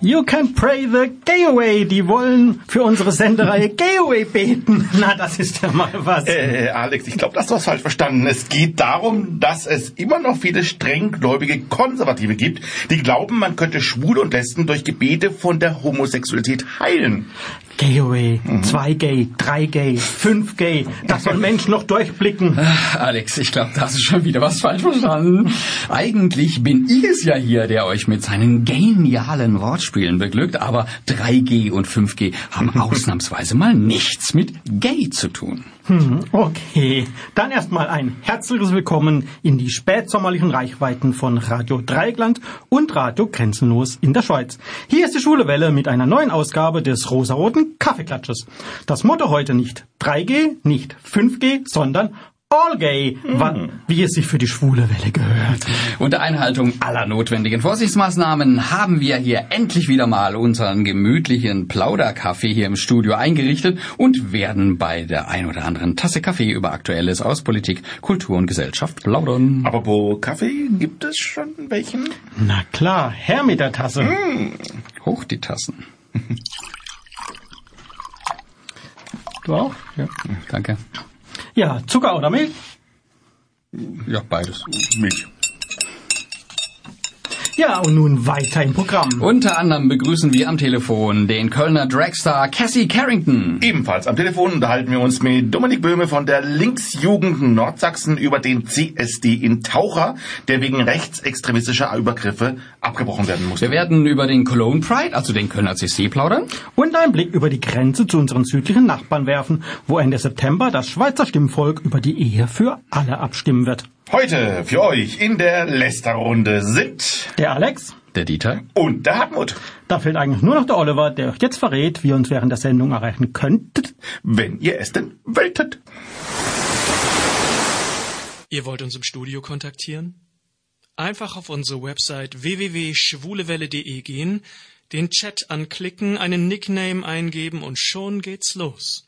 You can pray the gay away. Die wollen für unsere Sendereihe Gay Away beten. Na, das ist ja mal was. Äh, Alex, ich glaube, das hast du was falsch verstanden. Es geht darum, dass es immer noch viele strenggläubige Konservative gibt, die glauben, man könnte Schwule und Lesben durch Gebete von der Homosexualität heilen. Gay away. Zwei gay, drei gay, fünf gay. Das soll Mensch noch durchblicken. Alex, ich glaube, da hast du schon wieder was falsch verstanden. Eigentlich bin ich es ja hier, der euch mit seinen genialen Wortspielen beglückt, aber 3G und 5G haben ausnahmsweise mal nichts mit gay zu tun. Hm, okay, dann erstmal ein herzliches Willkommen in die spätsommerlichen Reichweiten von Radio Dreigland und Radio Grenzenlos in der Schweiz. Hier ist die Schule Welle mit einer neuen Ausgabe des rosaroten Kaffeeklatsches. Das Motto heute nicht 3G, nicht 5G, sondern All Gay, wa- wie es sich für die schwule Welle gehört. Unter Einhaltung aller notwendigen Vorsichtsmaßnahmen haben wir hier endlich wieder mal unseren gemütlichen Plauderkaffee hier im Studio eingerichtet und werden bei der ein oder anderen Tasse Kaffee über Aktuelles aus Politik, Kultur und Gesellschaft plaudern. Aber wo Kaffee gibt es schon welchen? Na klar, her mit der Tasse. Hoch die Tassen. Du auch? Ja. Danke. Ja, Zucker oder Milch? Ja, beides. Milch. Ja, und nun weiter im Programm. Unter anderem begrüßen wir am Telefon den Kölner Dragstar Cassie Carrington. Ebenfalls am Telefon unterhalten wir uns mit Dominik Böhme von der Linksjugend Nordsachsen über den CSD in Taucher, der wegen rechtsextremistischer Übergriffe abgebrochen werden Wir musste. werden über den Cologne Pride, also den Kölner CC, plaudern. Und einen Blick über die Grenze zu unseren südlichen Nachbarn werfen, wo Ende September das Schweizer Stimmvolk über die Ehe für alle abstimmen wird. Heute für euch in der Lästerrunde sind Der Alex, Der Dieter. und der Hartmut. da fehlt eigentlich nur noch der Oliver, der euch jetzt verrät, wie ihr uns während der Sendung erreichen könntet. Wenn ihr es denn wolltet. Ihr wollt uns im Studio kontaktieren? Einfach auf unsere Website www.schwulewelle.de gehen, den Chat anklicken, einen Nickname eingeben und schon geht's los.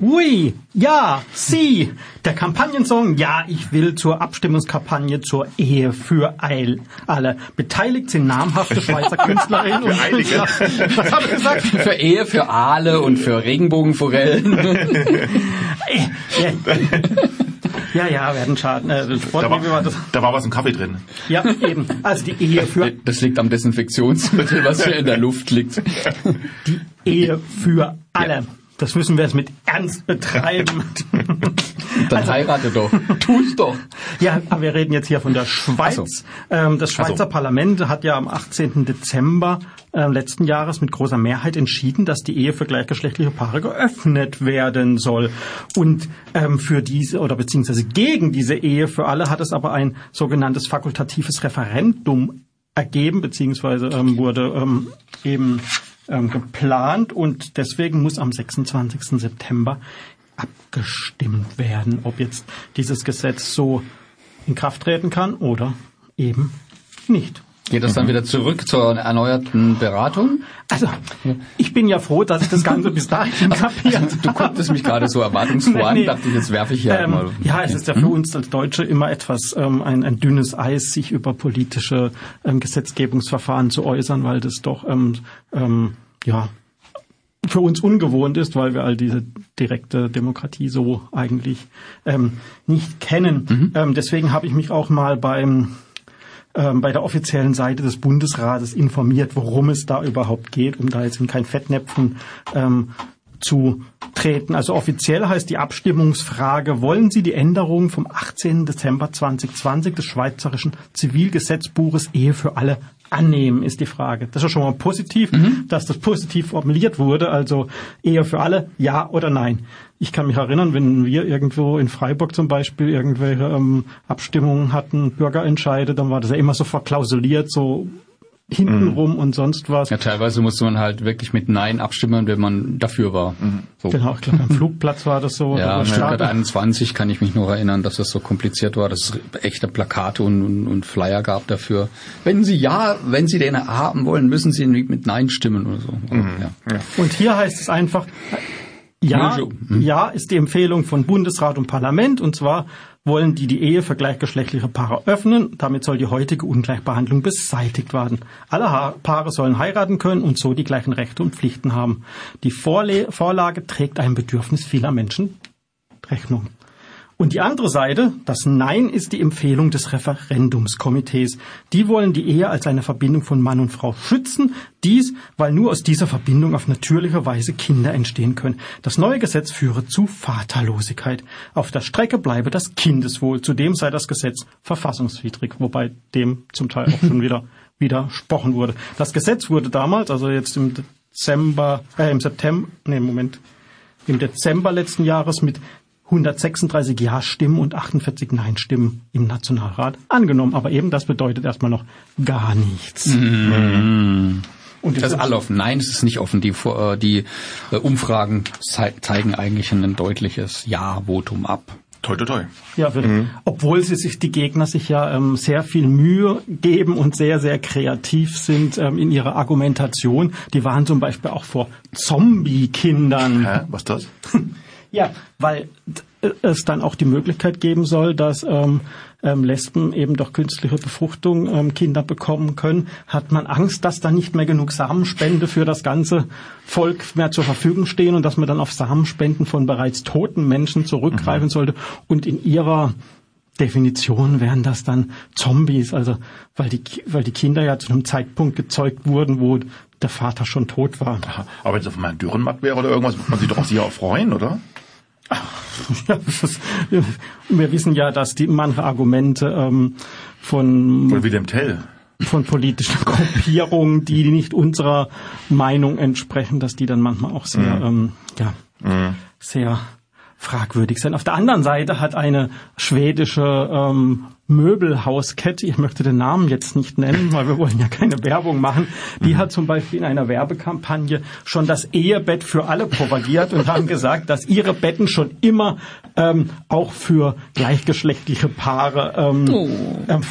Oui, ja, sie, der Kampagnensong Ja, ich will zur Abstimmungskampagne zur Ehe für Eil. alle. Beteiligt sind namhafte Schweizer Künstlerinnen und. Künstler. Was habe ich gesagt? Für Ehe, für Aale und für Regenbogenforellen. Ja, ja, werden Schaden. Äh, Sport, Da war, wie war das? da war was im Kaffee drin. Ja, eben. Also die Ehe für Das liegt am Desinfektionsmittel, was hier in der Luft liegt. die Ehe für alle. Das müssen wir jetzt mit Ernst betreiben. Dann heirate doch. Tu's doch. Ja, aber wir reden jetzt hier von der Schweiz. Ach so. Ähm, das Schweizer so. Parlament hat ja am 18. Dezember äh, letzten Jahres mit großer Mehrheit entschieden, dass die Ehe für gleichgeschlechtliche Paare geöffnet werden soll. Und ähm, für diese oder beziehungsweise gegen diese Ehe für alle hat es aber ein sogenanntes fakultatives Referendum ergeben, beziehungsweise ähm, wurde ähm, eben ähm, geplant und deswegen muss am 26. September abgestimmt werden, ob jetzt dieses Gesetz so in Kraft treten kann oder eben nicht. Geht das dann wieder zurück zur erneuerten Beratung? Also, ich bin ja froh, dass ich das Ganze bis dahin kapiert Du gucktest mich gerade so erwartungsfroh Nee, an, nee. dachte ich, jetzt werfe ich hier Ähm, mal. ja, es ist ja für uns als Deutsche immer etwas ähm, ein, ein dünnes Eis, sich über politische ähm, Gesetzgebungsverfahren zu äußern, weil das doch ähm, ähm, ja für uns ungewohnt ist, weil wir all diese direkte Demokratie so eigentlich ähm, nicht kennen. Ähm, deswegen habe ich mich auch mal beim bei der offiziellen Seite des Bundesrates informiert, worum es da überhaupt geht, um da jetzt in kein Fettnäpfchen ähm, zu treten. Also offiziell heißt die Abstimmungsfrage, wollen Sie die Änderung vom 18. Dezember 2020 des Schweizerischen Zivilgesetzbuches Ehe für alle annehmen, ist die Frage. Das ist schon mal positiv, dass das positiv formuliert wurde. Also Ehe für alle, ja oder nein. Ich kann mich erinnern, wenn wir irgendwo in Freiburg zum Beispiel irgendwelche ähm, Abstimmungen hatten, Bürgerentscheide, dann war das ja immer so verklausuliert, so hintenrum und sonst was. Ja, teilweise musste man halt wirklich mit Nein abstimmen, wenn man dafür war. So. Genau, ich glaube, am Flugplatz war das so. Ja, oder Stuttgart Stadion. 21 kann ich mich noch erinnern, dass das so kompliziert war, dass es echte Plakate und, und, und Flyer gab dafür. Wenn Sie ja, wenn Sie den haben wollen, müssen Sie mit Nein stimmen oder so. Ja. Und hier heißt es einfach, ja. Hm. ja ist die Empfehlung von Bundesrat und Parlament und zwar wollen die die Ehe für gleichgeschlechtliche Paare öffnen. Damit soll die heutige Ungleichbehandlung beseitigt werden. Alle Paare sollen heiraten können und so die gleichen Rechte und Pflichten haben. Die Vorle Vorlage trägt einem Bedürfnis vieler Menschen Rechnung. Und die andere Seite, das Nein ist die Empfehlung des Referendumskomitees. Die wollen die Ehe als eine Verbindung von Mann und Frau schützen. Dies, weil nur aus dieser Verbindung auf natürliche Weise Kinder entstehen können. Das neue Gesetz führe zu Vaterlosigkeit. Auf der Strecke bleibe das Kindeswohl. Zudem sei das Gesetz verfassungswidrig, wobei dem zum Teil auch schon wieder widersprochen wurde. Das Gesetz wurde damals, also jetzt im Dezember, äh, im September, nee, Moment, im Dezember letzten Jahres mit 136 Ja-Stimmen und 48 Nein-Stimmen im Nationalrat angenommen. Aber eben das bedeutet erstmal noch gar nichts. Und Das ist alle offen. Nein, es ist nicht offen. Die, äh, die äh, Umfragen zei- zeigen eigentlich ein deutliches Ja-Votum ab. Toi, toi, toi. Ja, wir, obwohl sie sich die Gegner sich ja ähm, sehr viel Mühe geben und sehr, sehr kreativ sind ähm, in ihrer Argumentation. Die waren zum Beispiel auch vor Zombie-Kindern. Hä? Was ist das? Ja, weil äh, es dann auch die Möglichkeit geben soll, dass ähm, ähm, Lesben eben durch künstliche Befruchtung ähm, Kinder bekommen können, hat man Angst, dass da nicht mehr genug Samenspende für das ganze Volk mehr zur Verfügung stehen und dass man dann auf Samenspenden von bereits toten Menschen zurückgreifen sollte. Und in ihrer Definition wären das dann Zombies, also weil die, weil die Kinder ja zu einem Zeitpunkt gezeugt wurden, wo der Vater schon tot war. Aha. Aber wenn es auf mal ein Dürrenmatt wäre oder irgendwas, würde man sich doch auch sicher auch freuen, oder? Ja, das ist, wir wissen ja, dass die manche Argumente ähm, von, Oder Wilhelm Tell. von politischen Gruppierungen, die nicht unserer Meinung entsprechen, dass die dann manchmal auch sehr, ähm, ja, sehr fragwürdig sind. Auf der anderen Seite hat eine schwedische ähm, Möbelhauskette, ich möchte den Namen jetzt nicht nennen, weil wir wollen ja keine Werbung machen, die hat zum Beispiel in einer Werbekampagne schon das Ehebett für alle propagiert und haben gesagt, dass ihre Betten schon immer ähm, auch für gleichgeschlechtliche Paare ähm, ähm,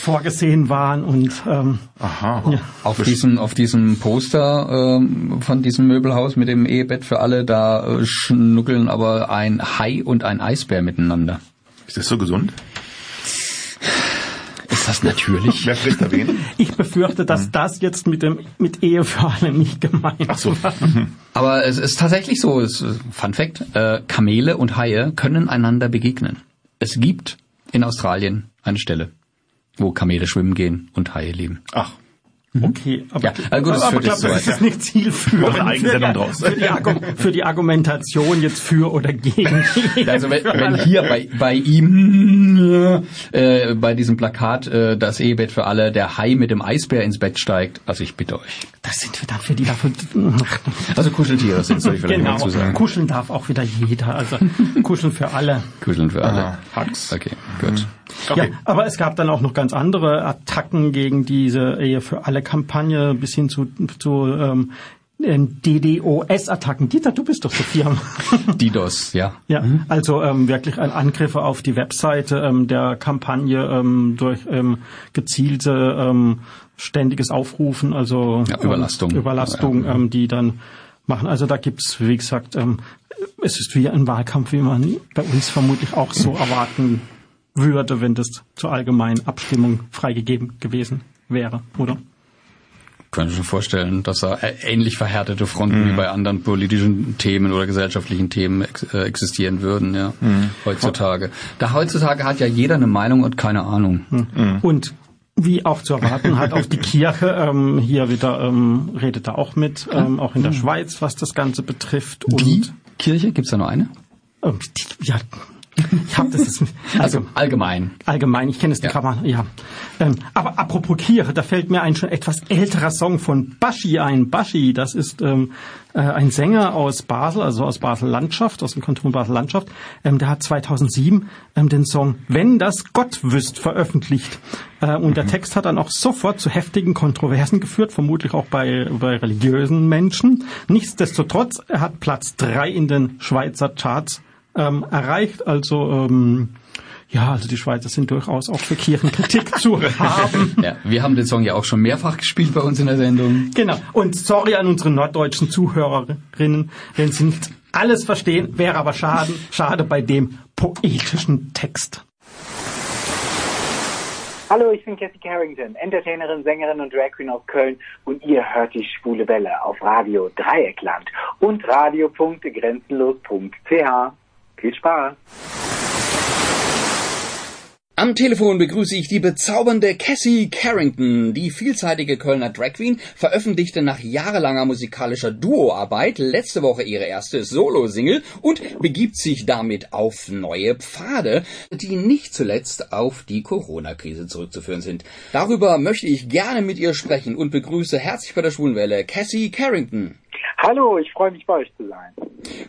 vorgesehen waren und ähm, Aha. ja. Auf diesem, auf diesem Poster ähm, von diesem Möbelhaus mit dem Ehebett für alle, da äh, schnuckeln aber ein Hai und ein Eisbär miteinander. Ist das so gesund? Ist das natürlich? Wer spricht da wen? Ich befürchte, dass das jetzt mit dem mit Ehe für alle nicht gemeint Ach so. war. Aber es ist tatsächlich so, es ist, Fun Fact, äh, Kamele und Haie können einander begegnen. Es gibt in Australien eine Stelle, wo Kamele schwimmen gehen und Haie leben. Ach. Okay, aber, Ja, also gut, das aber glaube, das ist nicht zielführend für, draus. für, die für die Argumentation jetzt für oder gegen. Also wenn, wenn hier bei, bei ihm äh, bei diesem Plakat äh, das Ehebett für alle der Hai mit dem Eisbär ins Bett steigt, also ich bitte euch. das sind wir dafür, die dafür. Also Kuscheltiere sind, soll ich vielleicht genau. mal dazu sagen. Kuscheln darf auch wieder jeder. Also kuscheln für alle. Kuscheln für alle. Ah, Hacks. Okay, gut. Okay. Ja, aber es gab dann auch noch ganz andere Attacken gegen diese Ehe für alle Kampagne bis hin zu, zu ähm, DDoS-Attacken. Dieter, du bist doch so firm. DDoS, ja. Ja, also ähm, wirklich ein Angriffe auf die Webseite ähm, der Kampagne ähm, durch ähm, gezielte ähm, ständiges Aufrufen, also Ja, Überlastung. ähm, Überlastung, Ja. ähm, die dann machen. Also da gibt's, wie gesagt, ähm, es ist wie ein Wahlkampf, wie man bei uns vermutlich auch so erwarten würde, wenn das zur allgemeinen Abstimmung freigegeben gewesen wäre, oder? Könnte schon vorstellen, dass da äh, ähnlich verhärtete Fronten wie bei anderen politischen Themen oder gesellschaftlichen Themen ex äh, existieren würden, ja, heutzutage. Da heutzutage hat ja jeder eine Meinung und keine Ahnung. Und wie auch zu erwarten, hat auch die Kirche ähm, hier wieder ähm, redet da auch mit, ähm, auch in der Schweiz, was das Ganze betrifft. Und Die Kirche, gibt's da noch eine? ähm, die, ja, ich habe das Also allgemein. allgemein, ich kenne es, die Ja. man, ja. Ähm, aber apropos Kirche, da fällt mir ein schon etwas älterer Song von Baschi ein. Baschi, das ist ähm, äh, ein Sänger aus Basel, also aus Basel Landschaft, aus dem Kanton Basel Landschaft. Ähm, der hat 2007 ähm, den Song Wenn das Gott wüsst veröffentlicht. Äh, und der Text hat dann auch sofort zu heftigen Kontroversen geführt, vermutlich auch bei, bei religiösen Menschen. Nichtsdestotrotz, er hat Platz drei in den Schweizer Charts ähm, erreicht. Also ähm, ja, also die Schweizer sind durchaus auch für Kirchenkritik zu haben. Ja, wir haben den Song ja auch schon mehrfach gespielt bei uns in der Sendung. Genau. Und sorry an unsere norddeutschen Zuhörerinnen, wenn sie nicht alles verstehen, wäre aber schade, schade bei dem poetischen Text. Hallo, ich bin Cassie Carrington, Entertainerin, Sängerin und Drag Queen aus Köln und ihr hört die Schwule Welle auf Radio Dreieckland und radio.grenzenlos.ch. Viel Spaß! Am Telefon begrüße ich die bezaubernde Cassie Carrington. Die vielseitige Kölner Drag Queen veröffentlichte nach jahrelanger musikalischer Duoarbeit letzte Woche ihre erste Solo-Single und begibt sich damit auf neue Pfade, die nicht zuletzt auf die Corona-Krise zurückzuführen sind. Darüber möchte ich gerne mit ihr sprechen und begrüße herzlich bei der Schwulenwelle Cassie Carrington. Hallo, ich freue mich bei euch zu sein.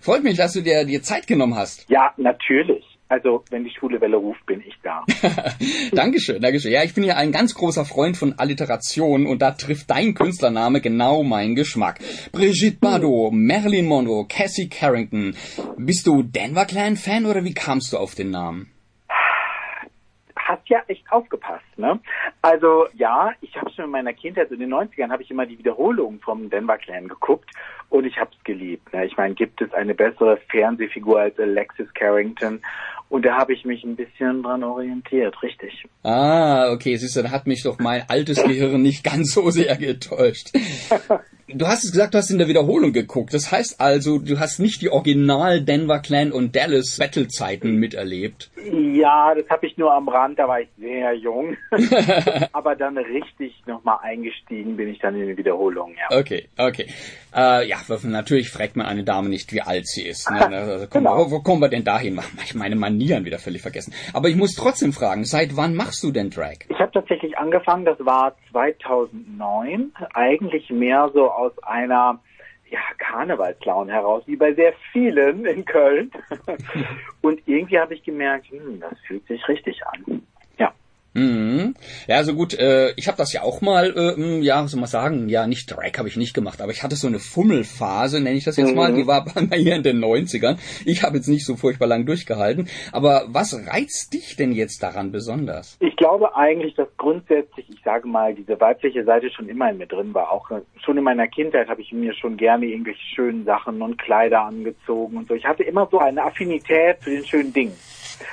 Freut mich, dass du dir, dir Zeit genommen hast. Ja, natürlich. Also, wenn die schwule Welle ruft, bin ich da. Dankeschön, Dankeschön. Ja, ich bin ja ein ganz großer Freund von Alliteration und da trifft dein Künstlername genau meinen Geschmack. Brigitte Bardot, Marilyn Monroe, Cassie Carrington. Bist du Denver Clan Fan oder wie kamst du auf den Namen? Hast ja echt aufgepasst, ne? Also ja, ich habe schon in meiner Kindheit, so in den 90ern, habe ich immer die Wiederholungen vom Denver Clan geguckt und ich habe es geliebt. Ne? Ich meine, gibt es eine bessere Fernsehfigur als Alexis Carrington? Und da habe ich mich ein bisschen dran orientiert, richtig. Ah, okay, siehst du, da hat mich doch mein altes Gehirn nicht ganz so sehr getäuscht. Du hast es gesagt, du hast in der Wiederholung geguckt. Das heißt also, du hast nicht die Original Denver Clan und Dallas Battle Zeiten miterlebt. Ja, das habe ich nur am Rand, da war ich sehr jung. Aber dann richtig nochmal eingestiegen bin ich dann in die Wiederholung, ja. Okay, okay. Äh, ja, natürlich fragt man eine Dame nicht, wie alt sie ist. Ne? Also, komm, Genau. wo, wo kommen wir denn dahin? Mach ich meine Manieren wieder völlig vergessen. Aber ich muss trotzdem fragen, seit wann machst du denn Drag? Ich habe tatsächlich angefangen, das war 2009, eigentlich mehr so aus einer ja, Karnevalslaune heraus, wie bei sehr vielen in Köln. Und irgendwie habe ich gemerkt, hm, das fühlt sich richtig an. Ja. Mhm. Ja, also gut, äh, ich habe das ja auch mal, äh, m, ja, was soll man sagen, ja, nicht Drag habe ich nicht gemacht, aber ich hatte so eine Fummelphase, nenne ich das jetzt mal, Mhm. die war bei mir hier in den 90ern. Ich habe jetzt nicht so furchtbar lang durchgehalten, aber was reizt dich denn jetzt daran besonders? Ich glaube eigentlich, dass grundsätzlich, ich sage mal, diese weibliche Seite schon immer in mir drin war. Auch äh, schon in meiner Kindheit habe ich mir schon gerne irgendwelche schönen Sachen und Kleider angezogen und so. Ich hatte immer so eine Affinität zu den schönen Dingen.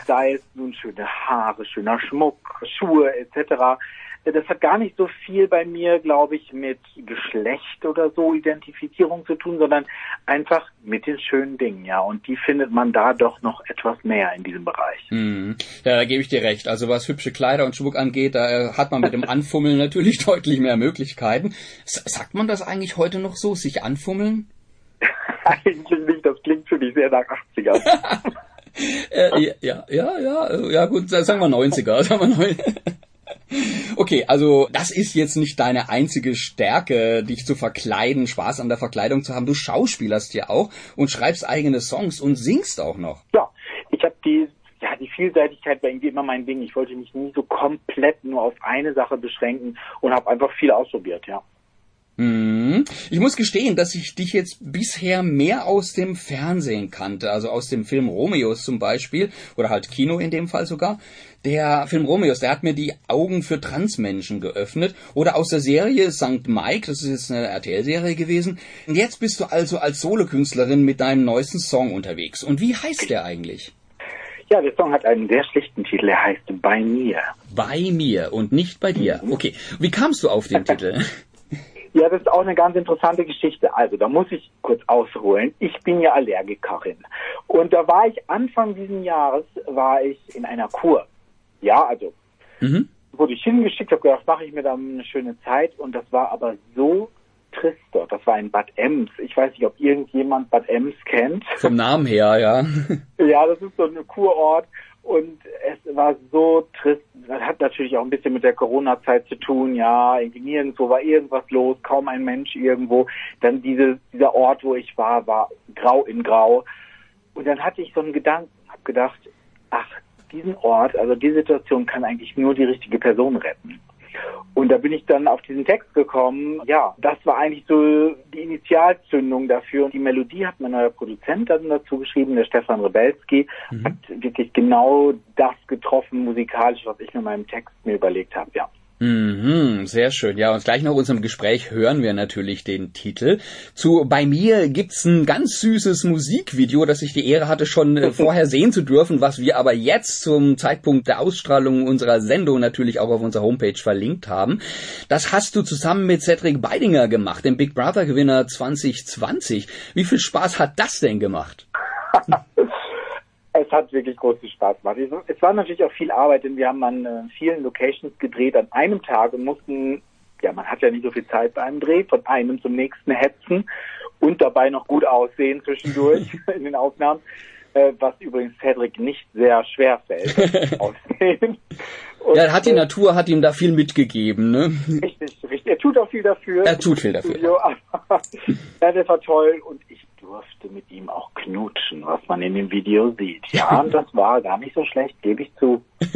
Sei es nun schöne Haare, schöner Schmuck, Schuhe etc. Das hat gar nicht so viel bei mir, glaube ich, mit Geschlecht oder so Identifizierung zu tun, sondern einfach mit den schönen Dingen, ja. Und die findet man da doch noch etwas mehr in diesem Bereich. Mhm. Ja, da gebe ich dir recht. Also was hübsche Kleider und Schmuck angeht, da äh, hat man mit dem Anfummeln natürlich deutlich mehr Möglichkeiten. Sagt man das eigentlich heute noch so, sich anfummeln? Eigentlich nicht, das klingt für mich sehr nach 80er. Äh, ja, ja, ja, ja, ja gut, sagen wir 90er. Sagen wir 90 Okay, also das ist jetzt nicht deine einzige Stärke, dich zu verkleiden, Spaß an der Verkleidung zu haben. Du schauspielerst ja auch und schreibst eigene Songs und singst auch noch. ja, ich habe die, ja, die Vielseitigkeit war irgendwie immer mein Ding. Ich wollte mich nie so komplett nur auf eine Sache beschränken und habe einfach viel ausprobiert, ja. Mhm. Ich muss gestehen, dass ich dich jetzt bisher mehr aus dem Fernsehen kannte, also aus dem Film Romeos zum Beispiel, oder halt Kino in dem Fall sogar. Der Film Romeos, der hat mir die Augen für Transmenschen geöffnet. Oder aus der Serie St. Mike, das ist jetzt eine RTL-Serie gewesen. Und jetzt bist du also als Solokünstlerin mit deinem neuesten Song unterwegs. Und wie heißt der eigentlich? Ja, der Song hat einen sehr schlichten Titel. Er heißt Bei mir. Bei mir und nicht bei dir. Okay. Wie kamst du auf den Titel? Ja, das ist auch eine ganz interessante Geschichte. Also, da muss ich kurz ausholen. Ich bin ja Allergikerin. Und da war ich Anfang diesen Jahres, war ich in einer Kur. Ja, also, Mhm. wurde ich hingeschickt, habe gedacht, mache ich mir da eine schöne Zeit. Und das war aber so trist dort. Das war in Bad Ems. Ich weiß nicht, ob irgendjemand Bad Ems kennt. Vom Namen her, ja. Ja, das ist so ein Kurort. Und es war so trist. Das hat natürlich auch ein bisschen mit der Corona-Zeit zu tun. Ja, irgendwie nirgendwo war irgendwas los, kaum ein Mensch irgendwo. Dann diese, dieser Ort, wo ich war, war grau in grau. Und dann hatte ich so einen Gedanken, habe gedacht, ach, diesen Ort, also die Situation kann eigentlich nur die richtige Person retten. Und da bin ich dann auf diesen Text gekommen. Ja, das war eigentlich so die Initialzündung dafür. Und die Melodie hat mein neuer Produzent dann dazu geschrieben, der Stefan Rebelski, mhm. hat wirklich genau das getroffen musikalisch, was ich mit meinem Text mir überlegt habe, ja. Mhm, sehr schön. Ja, und gleich nach unserem Gespräch hören wir natürlich den Titel. Zu Bei mir gibt's ein ganz süßes Musikvideo, das ich die Ehre hatte, schon äh, vorher sehen zu dürfen, was wir aber jetzt zum Zeitpunkt der Ausstrahlung unserer Sendung natürlich auch auf unserer Homepage verlinkt haben. Das hast du zusammen mit Cedric Beidinger gemacht, dem Big Brother Gewinner 2020. Wie viel Spaß hat das denn gemacht? Es hat wirklich großen Spaß gemacht. Es war natürlich auch viel Arbeit, denn wir haben an äh, vielen Locations gedreht an einem Tag und mussten, ja, man hat ja nicht so viel Zeit bei einem Dreh, von einem zum nächsten hetzen und dabei noch gut aussehen zwischendurch in den Aufnahmen, äh, was übrigens Cedric nicht sehr schwer fällt. aussehen. Und, ja, hat die äh, Natur hat ihm da viel mitgegeben, ne? Richtig, richtig. Er tut auch viel dafür. Er tut viel dafür. ja, das war toll und ich durfte mit ihm auch knutschen, was man in dem Video sieht. Ja, und das war gar nicht so schlecht, gebe ich zu.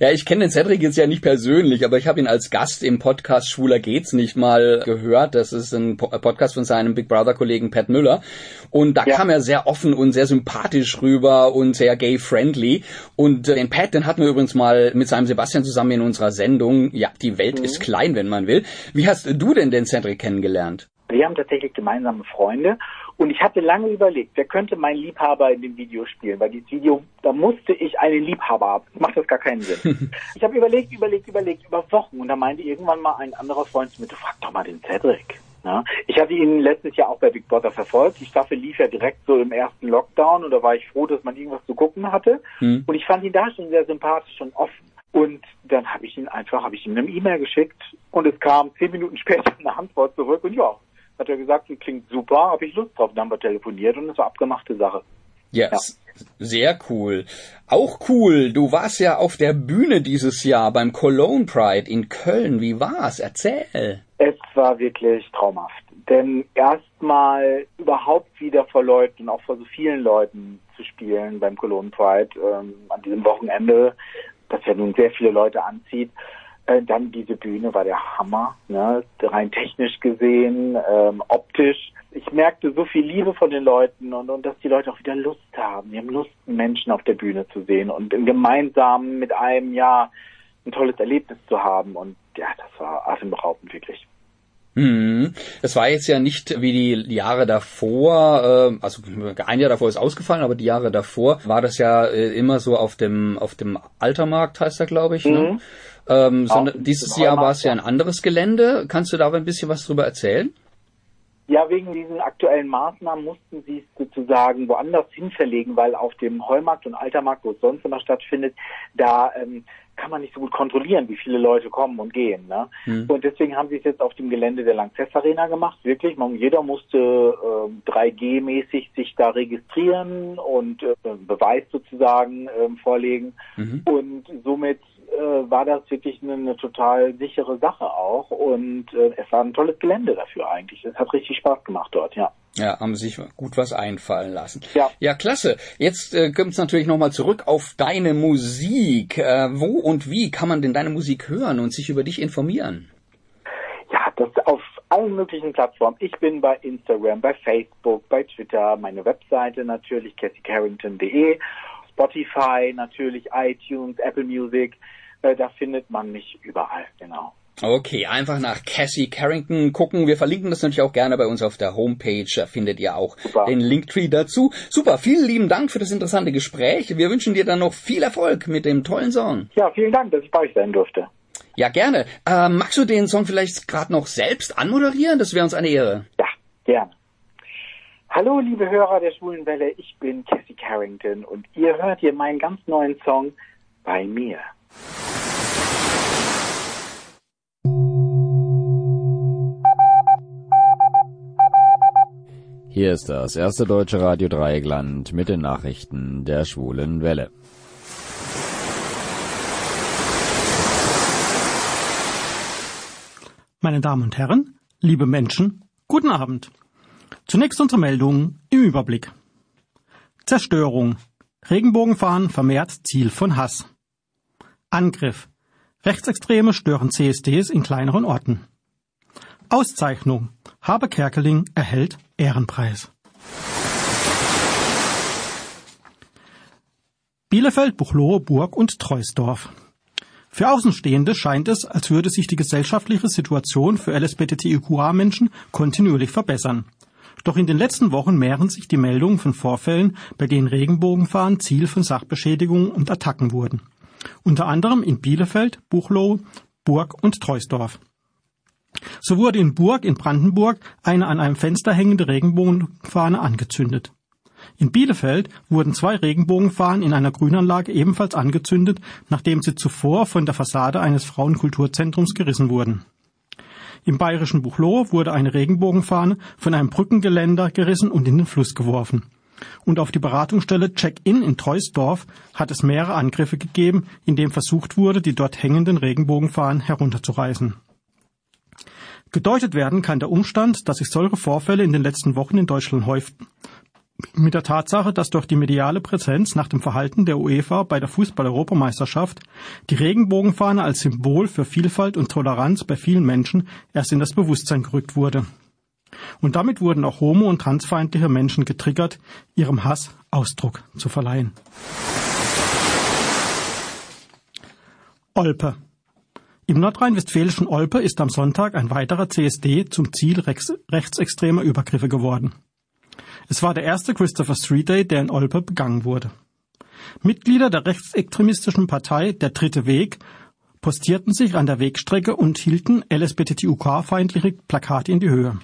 ja, ich kenne den Cedric jetzt ja nicht persönlich, aber ich habe ihn als Gast im Podcast Schwuler geht's nicht mal gehört. Das ist ein Podcast von seinem Big Brother Kollegen Pat Müller. Und da ja. kam er sehr offen und sehr sympathisch rüber und sehr gay-friendly. Und äh, den Pat, den hatten wir übrigens mal mit seinem Sebastian zusammen in unserer Sendung. Ja, die Welt mhm. ist klein, wenn man will. Wie hast du denn den Cedric kennengelernt? Wir haben tatsächlich gemeinsame Freunde und ich hatte lange überlegt, wer könnte mein Liebhaber in dem Video spielen, weil dieses Video, da musste ich einen Liebhaber haben. Macht das gar keinen Sinn. ich habe überlegt, überlegt, überlegt über Wochen und da meinte irgendwann mal ein anderer Freund zu mir, du frag doch mal den Cedric. Ja, ich hatte ihn letztes Jahr auch bei Big Brother verfolgt. Die Staffel lief ja direkt so im ersten Lockdown und da war ich froh, dass man irgendwas zu gucken hatte. Hm. Und ich fand ihn da schon sehr sympathisch und offen. Und dann habe ich ihn einfach, habe ich ihm eine E-Mail geschickt und es kam zehn Minuten später eine Antwort zurück und ja, hat er gesagt, klingt super, habe ich Lust drauf. Dann haben wir telefoniert und es war abgemachte Sache. Yes. Ja. Sehr cool. Auch cool, du warst ja auf der Bühne dieses Jahr beim Cologne Pride in Köln. Wie war's? Erzähl. Es war wirklich traumhaft. Denn erstmal überhaupt wieder vor Leuten, auch vor so vielen Leuten zu spielen beim Cologne Pride ähm, an diesem Wochenende, das ja nun sehr viele Leute anzieht, äh, dann diese Bühne war der Hammer, ne? rein technisch gesehen, ähm, optisch. Ich merkte so viel Liebe von den Leuten und, und dass die Leute auch wieder Lust haben. Die haben Lust, Menschen auf der Bühne zu sehen und gemeinsam mit einem ja ein tolles Erlebnis zu haben. Und ja, das war atemberaubend wirklich. Hm. Es war jetzt ja nicht wie die Jahre davor, äh, also ein Jahr davor ist ausgefallen, aber die Jahre davor war das ja äh, immer so auf dem auf dem Altermarkt heißt er, glaube ich. Ne? Mhm. Ne? Ähm, sondern dieses Jahr war es ja ein anderes Gelände. Kannst du da ein bisschen was drüber erzählen? Ja, wegen diesen aktuellen Maßnahmen mussten sie es sozusagen woanders hin verlegen, weil auf dem Heumarkt und Altermarkt, wo es sonst immer stattfindet, da ähm, kann man nicht so gut kontrollieren, wie viele Leute kommen und gehen. Ne? Mhm. Und deswegen haben sie es jetzt auf dem Gelände der Lanxess Arena gemacht. Wirklich, man, jeder musste äh, 3G-mäßig sich da registrieren und äh, Beweis sozusagen äh, vorlegen. Mhm. Und somit äh, war das wirklich eine, eine, total sichere Sache auch und äh, es war ein tolles Gelände dafür eigentlich. Es hat richtig Spaß gemacht dort, ja. Ja, haben sich gut was einfallen lassen. Ja, ja klasse. Jetzt äh, kommt es natürlich nochmal zurück auf deine Musik. Äh, wo und wie kann man denn deine Musik hören und sich über dich informieren? Ja, das auf allen möglichen Plattformen. Ich bin bei Instagram, bei Facebook, bei Twitter, meine Webseite natürlich, cassiecarrington.de, Spotify natürlich, iTunes, Apple Music. Äh, da findet man mich überall, genau. Okay, einfach nach Cassie Carrington gucken. Wir verlinken das natürlich auch gerne bei uns auf der Homepage. Da findet ihr auch Super. den Linktree dazu. Super, vielen lieben Dank für das interessante Gespräch. Wir wünschen dir dann noch viel Erfolg mit dem tollen Song. Ja, vielen Dank, dass ich bei euch sein durfte. Ja, gerne. Äh, magst du den Song vielleicht gerade noch selbst anmoderieren? Das wäre uns eine Ehre. Ja, gerne. Hallo, liebe Hörer der Schwulen Welle. Ich bin Cassie Carrington und ihr hört hier meinen ganz neuen Song bei mir. Hier ist das erste deutsche Radio Dreieckland mit den Nachrichten der schwulen Welle. Meine Damen und Herren, liebe Menschen, guten Abend. Zunächst unsere Meldungen im Überblick. Zerstörung. Regenbogenfahren vermehrt Ziel von Hass. Angriff. Rechtsextreme stören CSDs in kleineren Orten. Auszeichnung. Habe Kerkeling erhält Ehrenpreis. Bielefeld, Buchloe, Burg und Treusdorf. Für Außenstehende scheint es, als würde sich die gesellschaftliche Situation für LSBTIQA-Menschen kontinuierlich verbessern. Doch in den letzten Wochen mehren sich die Meldungen von Vorfällen, bei denen Regenbogenfahren Ziel von Sachbeschädigungen und Attacken wurden. Unter anderem in Bielefeld, Buchloe, Burg und Treusdorf. So wurde in Burg in Brandenburg eine an einem Fenster hängende Regenbogenfahne angezündet. In Bielefeld wurden zwei Regenbogenfahnen in einer Grünanlage ebenfalls angezündet, nachdem sie zuvor von der Fassade eines Frauenkulturzentrums gerissen wurden. Im bayerischen Buchloe wurde eine Regenbogenfahne von einem Brückengeländer gerissen und in den Fluss geworfen. Und auf die Beratungsstelle Check-in in Treusdorf hat es mehrere Angriffe gegeben, in dem versucht wurde, die dort hängenden Regenbogenfahnen herunterzureißen. Gedeutet werden kann der Umstand, dass sich solche Vorfälle in den letzten Wochen in Deutschland häuften, mit der Tatsache, dass durch die mediale Präsenz nach dem Verhalten der UEFA bei der Fußball-Europameisterschaft die Regenbogenfahne als Symbol für Vielfalt und Toleranz bei vielen Menschen erst in das Bewusstsein gerückt wurde. Und damit wurden auch homo- und transfeindliche Menschen getriggert, ihrem Hass Ausdruck zu verleihen. Olpe. Im nordrhein-westfälischen Olpe ist am Sonntag ein weiterer CSD zum Ziel rechtsextremer Übergriffe geworden. Es war der erste Christopher Street Day, der in Olpe begangen wurde. Mitglieder der rechtsextremistischen Partei Der Dritte Weg postierten sich an der Wegstrecke und hielten LSBTTUK-feindliche Plakate in die Höhe.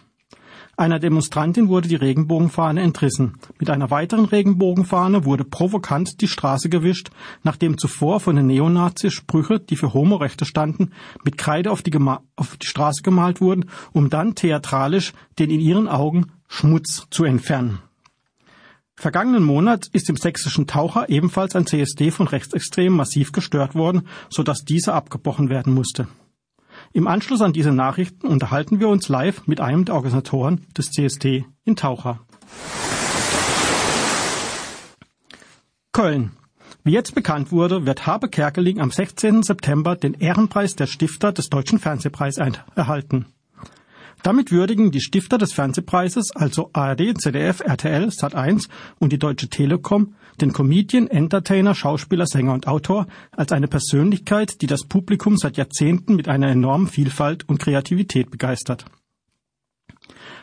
Einer Demonstrantin wurde die Regenbogenfahne entrissen. Mit einer weiteren Regenbogenfahne wurde provokant die Straße gewischt, nachdem zuvor von den Neonazis Sprüche, die für Homorechte standen, mit Kreide auf die, auf die Straße gemalt wurden, um dann theatralisch den in ihren Augen Schmutz zu entfernen. Vergangenen Monat ist im sächsischen Taucher ebenfalls ein CSD von Rechtsextremen massiv gestört worden, sodass dieser abgebrochen werden musste. Im Anschluss an diese Nachrichten unterhalten wir uns live mit einem der Organisatoren des CSD in Taucher. Köln. Wie jetzt bekannt wurde, wird Habe Kerkeling am 16. September den Ehrenpreis der Stifter des Deutschen Fernsehpreises erhalten. Damit würdigen die Stifter des Fernsehpreises, also ARD, ZDF, RTL, Sat1 und die Deutsche Telekom, den Comedian, Entertainer, Schauspieler, Sänger und Autor als eine Persönlichkeit, die das Publikum seit Jahrzehnten mit einer enormen Vielfalt und Kreativität begeistert.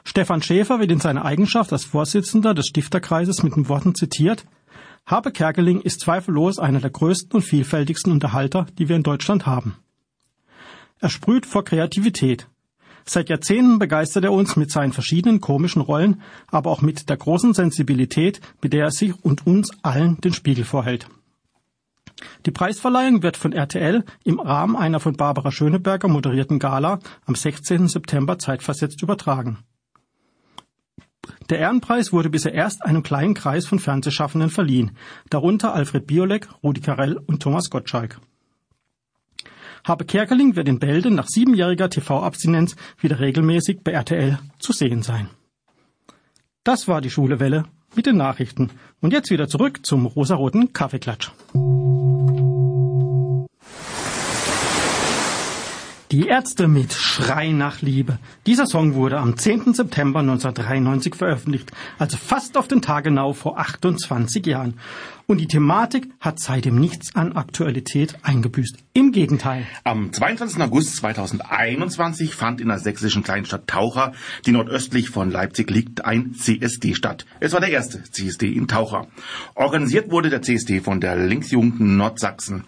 Stefan Schäfer wird in seiner Eigenschaft als Vorsitzender des Stifterkreises mit den Worten zitiert, Habe Kerkeling ist zweifellos einer der größten und vielfältigsten Unterhalter, die wir in Deutschland haben. Er sprüht vor Kreativität, Seit Jahrzehnten begeistert er uns mit seinen verschiedenen komischen Rollen, aber auch mit der großen Sensibilität, mit der er sich und uns allen den Spiegel vorhält. Die Preisverleihung wird von RTL im Rahmen einer von Barbara Schöneberger moderierten Gala am 16. September zeitversetzt übertragen. Der Ehrenpreis wurde bisher erst einem kleinen Kreis von Fernsehschaffenden verliehen, darunter Alfred Biolek, Rudi Carell und Thomas Gottschalk. Habe Kerkeling wird in Bälde nach siebenjähriger TV-Abstinenz wieder regelmäßig bei RTL zu sehen sein. Das war die Schule Welle mit den Nachrichten. Und jetzt wieder zurück zum rosaroten Kaffeeklatsch. Die Ärzte mit Schrei nach Liebe. Dieser Song wurde am 10. September 1993 veröffentlicht, also fast auf den Tag genau vor 28 Jahren. Und die Thematik hat seitdem nichts an Aktualität eingebüßt. Im Gegenteil. Am 22. August 2021 fand in der sächsischen Kleinstadt Taucher, die nordöstlich von Leipzig liegt, ein CSD statt. Es war der erste CSD in Taucher. Organisiert wurde der CSD von der Linksjugend Nordsachsen.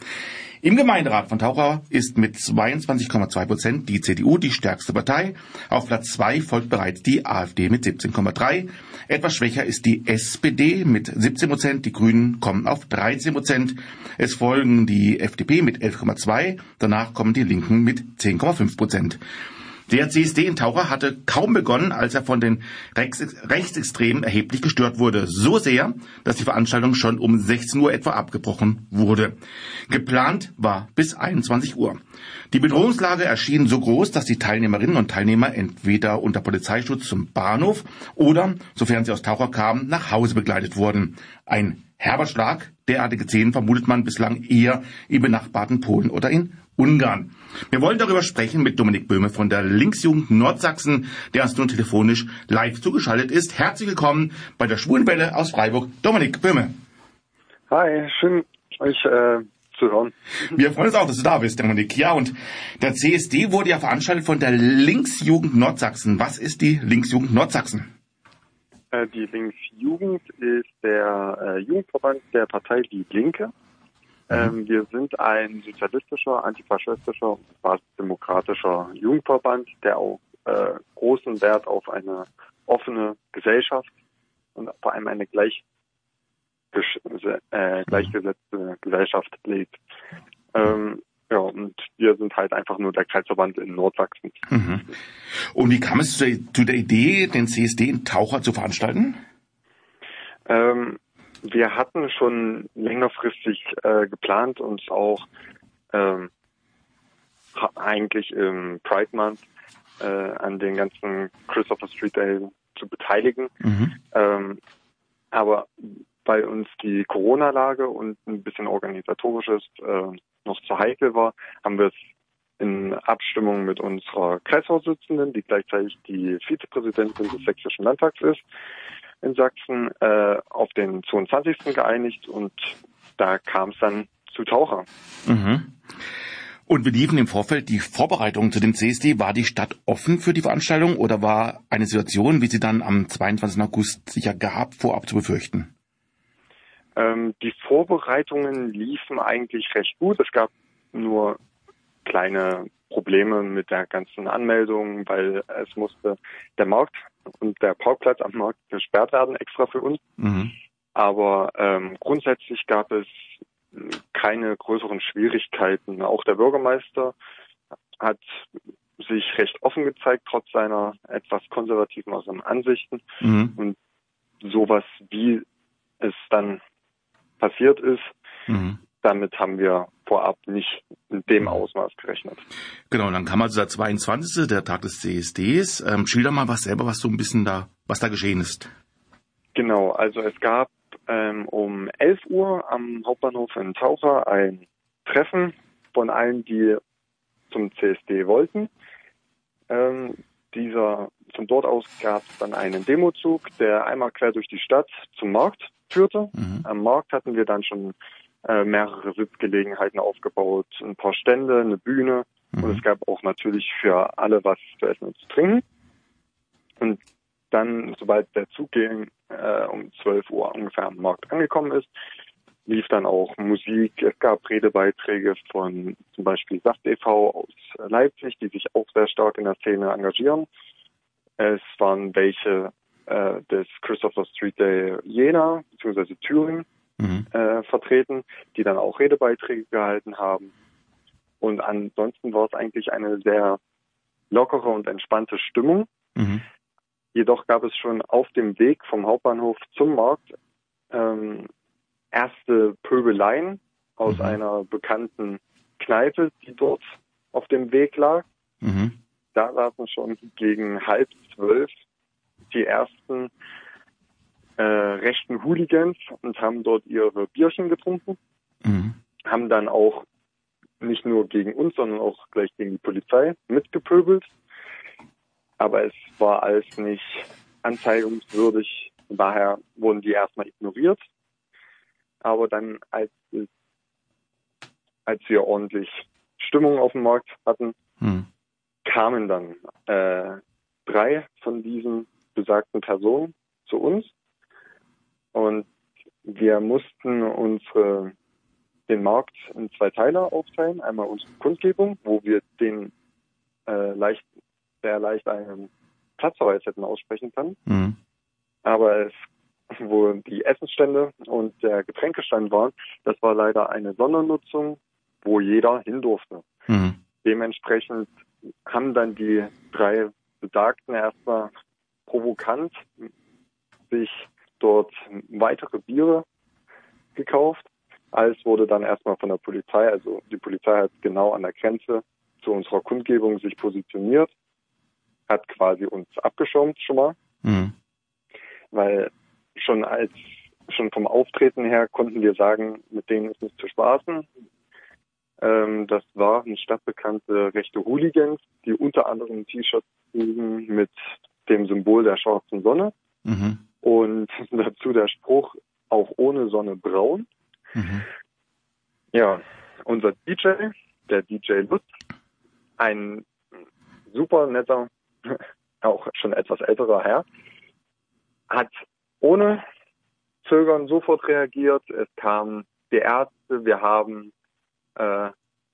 Im Gemeinderat von Taucher ist mit 22,2 Prozent die CDU die stärkste Partei. Auf Platz 2 folgt bereits die AfD mit 17,3. Etwas schwächer ist die SPD mit 17 Prozent. Die Grünen kommen auf 13 Prozent. Es folgen die FDP mit 11,2. Danach kommen die Linken mit 10,5 Prozent. Der CSD in Taucher hatte kaum begonnen, als er von den Rechts Rechtsextremen erheblich gestört wurde. So sehr, dass die Veranstaltung schon um 16 Uhr etwa abgebrochen wurde. Geplant war bis 21 Uhr. Die Bedrohungslage erschien so groß, dass die Teilnehmerinnen und Teilnehmer entweder unter Polizeischutz zum Bahnhof oder, sofern sie aus Taucher kamen, nach Hause begleitet wurden. Ein herber Schlag, derartige Szenen vermutet man bislang eher im benachbarten Polen oder in Ungarn. Wir wollen darüber sprechen mit Dominik Böhme von der Linksjugend Nordsachsen, der uns nun telefonisch live zugeschaltet ist. Herzlich willkommen bei der Schwulenwelle aus Freiburg. Dominik Böhme. Hi, schön euch äh, zu hören. Wir freuen uns auch, dass du da bist, Dominik. Ja, und der CSD wurde ja veranstaltet von der Linksjugend Nordsachsen. Was ist die Linksjugend Nordsachsen? Äh, die Linksjugend ist der äh, Jugendverband der Partei Die Linke. Ähm, wir sind ein sozialistischer, antifaschistischer und demokratischer Jugendverband, der auch äh, großen Wert auf eine offene Gesellschaft und vor allem eine gleich, äh, gleichgesetzte Gesellschaft legt. Ähm, ja, und wir sind halt einfach nur der Kreisverband in Nordsachsen. Mhm. Und wie kam es zu der, zu der Idee, den CSD in Taucher zu veranstalten? Ähm, wir hatten schon längerfristig äh, geplant, uns auch ähm, eigentlich im Pride Month äh, an den ganzen Christopher Street Day zu beteiligen. Mhm. Ähm, aber weil uns die Corona-Lage und ein bisschen organisatorisches äh, noch zu heikel war, haben wir es in Abstimmung mit unserer Kreisvorsitzenden, die gleichzeitig die Vizepräsidentin des Sächsischen Landtags ist, in Sachsen äh, auf den 22. geeinigt und da kam es dann zu Taucher. Mhm. Und wie liefen im Vorfeld die Vorbereitungen zu dem CSD? War die Stadt offen für die Veranstaltung oder war eine Situation, wie sie dann am 22. August sicher gab, vorab zu befürchten? Ähm, die Vorbereitungen liefen eigentlich recht gut. Es gab nur kleine Probleme mit der ganzen Anmeldung, weil es musste der Markt und der Parkplatz am Markt gesperrt werden, extra für uns. Mhm. Aber ähm, grundsätzlich gab es keine größeren Schwierigkeiten. Auch der Bürgermeister hat sich recht offen gezeigt, trotz seiner etwas konservativen Ansichten. Mhm. Und sowas, wie es dann passiert ist, mhm. Damit haben wir vorab nicht in dem mhm. Ausmaß gerechnet. Genau, dann kam also der 22., der Tag des CSDs. Ähm, schilder mal was selber, was so ein bisschen da, was da geschehen ist. Genau, also es gab ähm, um 11 Uhr am Hauptbahnhof in Taucher ein Treffen von allen, die zum CSD wollten. Ähm, dieser, von dort aus gab es dann einen Demozug, der einmal quer durch die Stadt zum Markt führte. Mhm. Am Markt hatten wir dann schon äh, mehrere Sitzgelegenheiten aufgebaut, ein paar Stände, eine Bühne mhm. und es gab auch natürlich für alle was zu essen und zu trinken. Und dann, sobald der Zug ging, äh, um 12 Uhr ungefähr am Markt angekommen ist, lief dann auch Musik. Es gab Redebeiträge von zum Beispiel Saft e.V. aus Leipzig, die sich auch sehr stark in der Szene engagieren. Es waren welche äh, des Christopher Street Day Jena bzw. Thüringen mhm. äh, vertreten, die dann auch Redebeiträge gehalten haben. Und ansonsten war es eigentlich eine sehr lockere und entspannte Stimmung. Mhm. Jedoch gab es schon auf dem Weg vom Hauptbahnhof zum Markt ähm, erste Pöbeleien aus mhm. einer bekannten Kneipe, die dort auf dem Weg lag. Mhm. Da saßen schon gegen halb zwölf die ersten äh, rechten Hooligans und haben dort ihre Bierchen getrunken, mhm. haben dann auch nicht nur gegen uns, sondern auch gleich gegen die Polizei mitgepöbelt. Aber es war alles nicht anzeigungswürdig. Daher wurden die erstmal ignoriert. Aber dann, als, als wir ordentlich Stimmung auf dem Markt hatten, mhm. kamen dann äh, drei von diesen besagten Personen zu uns und wir mussten unsere, den Markt in zwei Teile aufteilen. Einmal unsere Kundgebung, wo wir den äh, leicht, sehr leicht einen Platzverweis hätten aussprechen können. Mhm. Aber es, wo die Essensstände und der Getränkestand waren, das war leider eine Sondernutzung, wo jeder hin durfte. Mhm. Dementsprechend haben dann die drei Besagten erstmal provokant sich dort weitere Biere gekauft. Alles wurde dann erstmal von der Polizei, also die Polizei hat genau an der Grenze zu unserer Kundgebung sich positioniert, hat quasi uns abgeschirmt schon mal, Mhm. weil schon als schon vom Auftreten her konnten wir sagen, mit denen ist nicht zu spaßen. Ähm, das waren stadtbekannte rechte Hooligans, die unter anderem T-Shirts trugen mit dem Symbol der schwarzen Sonne Mhm. Und dazu der Spruch auch ohne Sonne braun. Mhm. Ja, unser DJ, der DJ Lutz, ein super netter, auch schon etwas älterer Herr, hat ohne Zögern sofort reagiert. Es kamen die Ärzte, wir haben äh,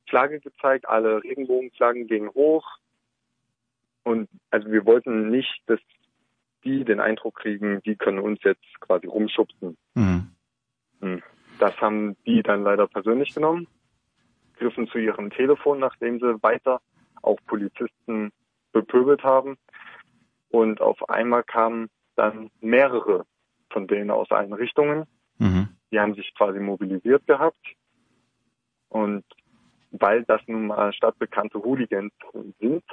Flagge gezeigt, alle Regenbogenflaggen gingen hoch. Und also wir wollten nicht, dass die den Eindruck kriegen, die können uns jetzt quasi rumschubsen. Mhm. Das haben die dann leider persönlich genommen, griffen zu ihrem Telefon, nachdem sie weiter auch Polizisten bepöbelt haben. Und auf einmal kamen dann mehrere von denen aus allen Richtungen. Mhm. Die haben sich quasi mobilisiert gehabt. Und weil das nun mal stadtbekannte Hooligans sind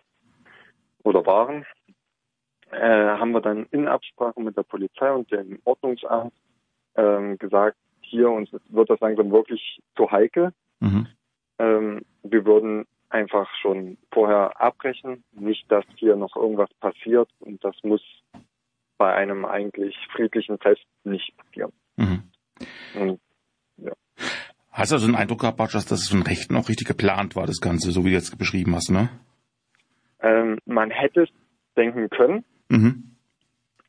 oder waren, äh, haben wir dann in Absprache mit der Polizei und dem Ordnungsamt ähm, gesagt, hier uns wird das langsam wirklich zu heikel. Mhm. Ähm, wir würden einfach schon vorher abbrechen, nicht, dass hier noch irgendwas passiert und das muss bei einem eigentlich friedlichen Fest nicht passieren. Mhm. Und Hast du also den Eindruck gehabt, Bartsch, dass das von Rechten auch richtig geplant war, das Ganze, so wie du jetzt beschrieben hast, ne? ähm, man hätte es denken können. Mhm.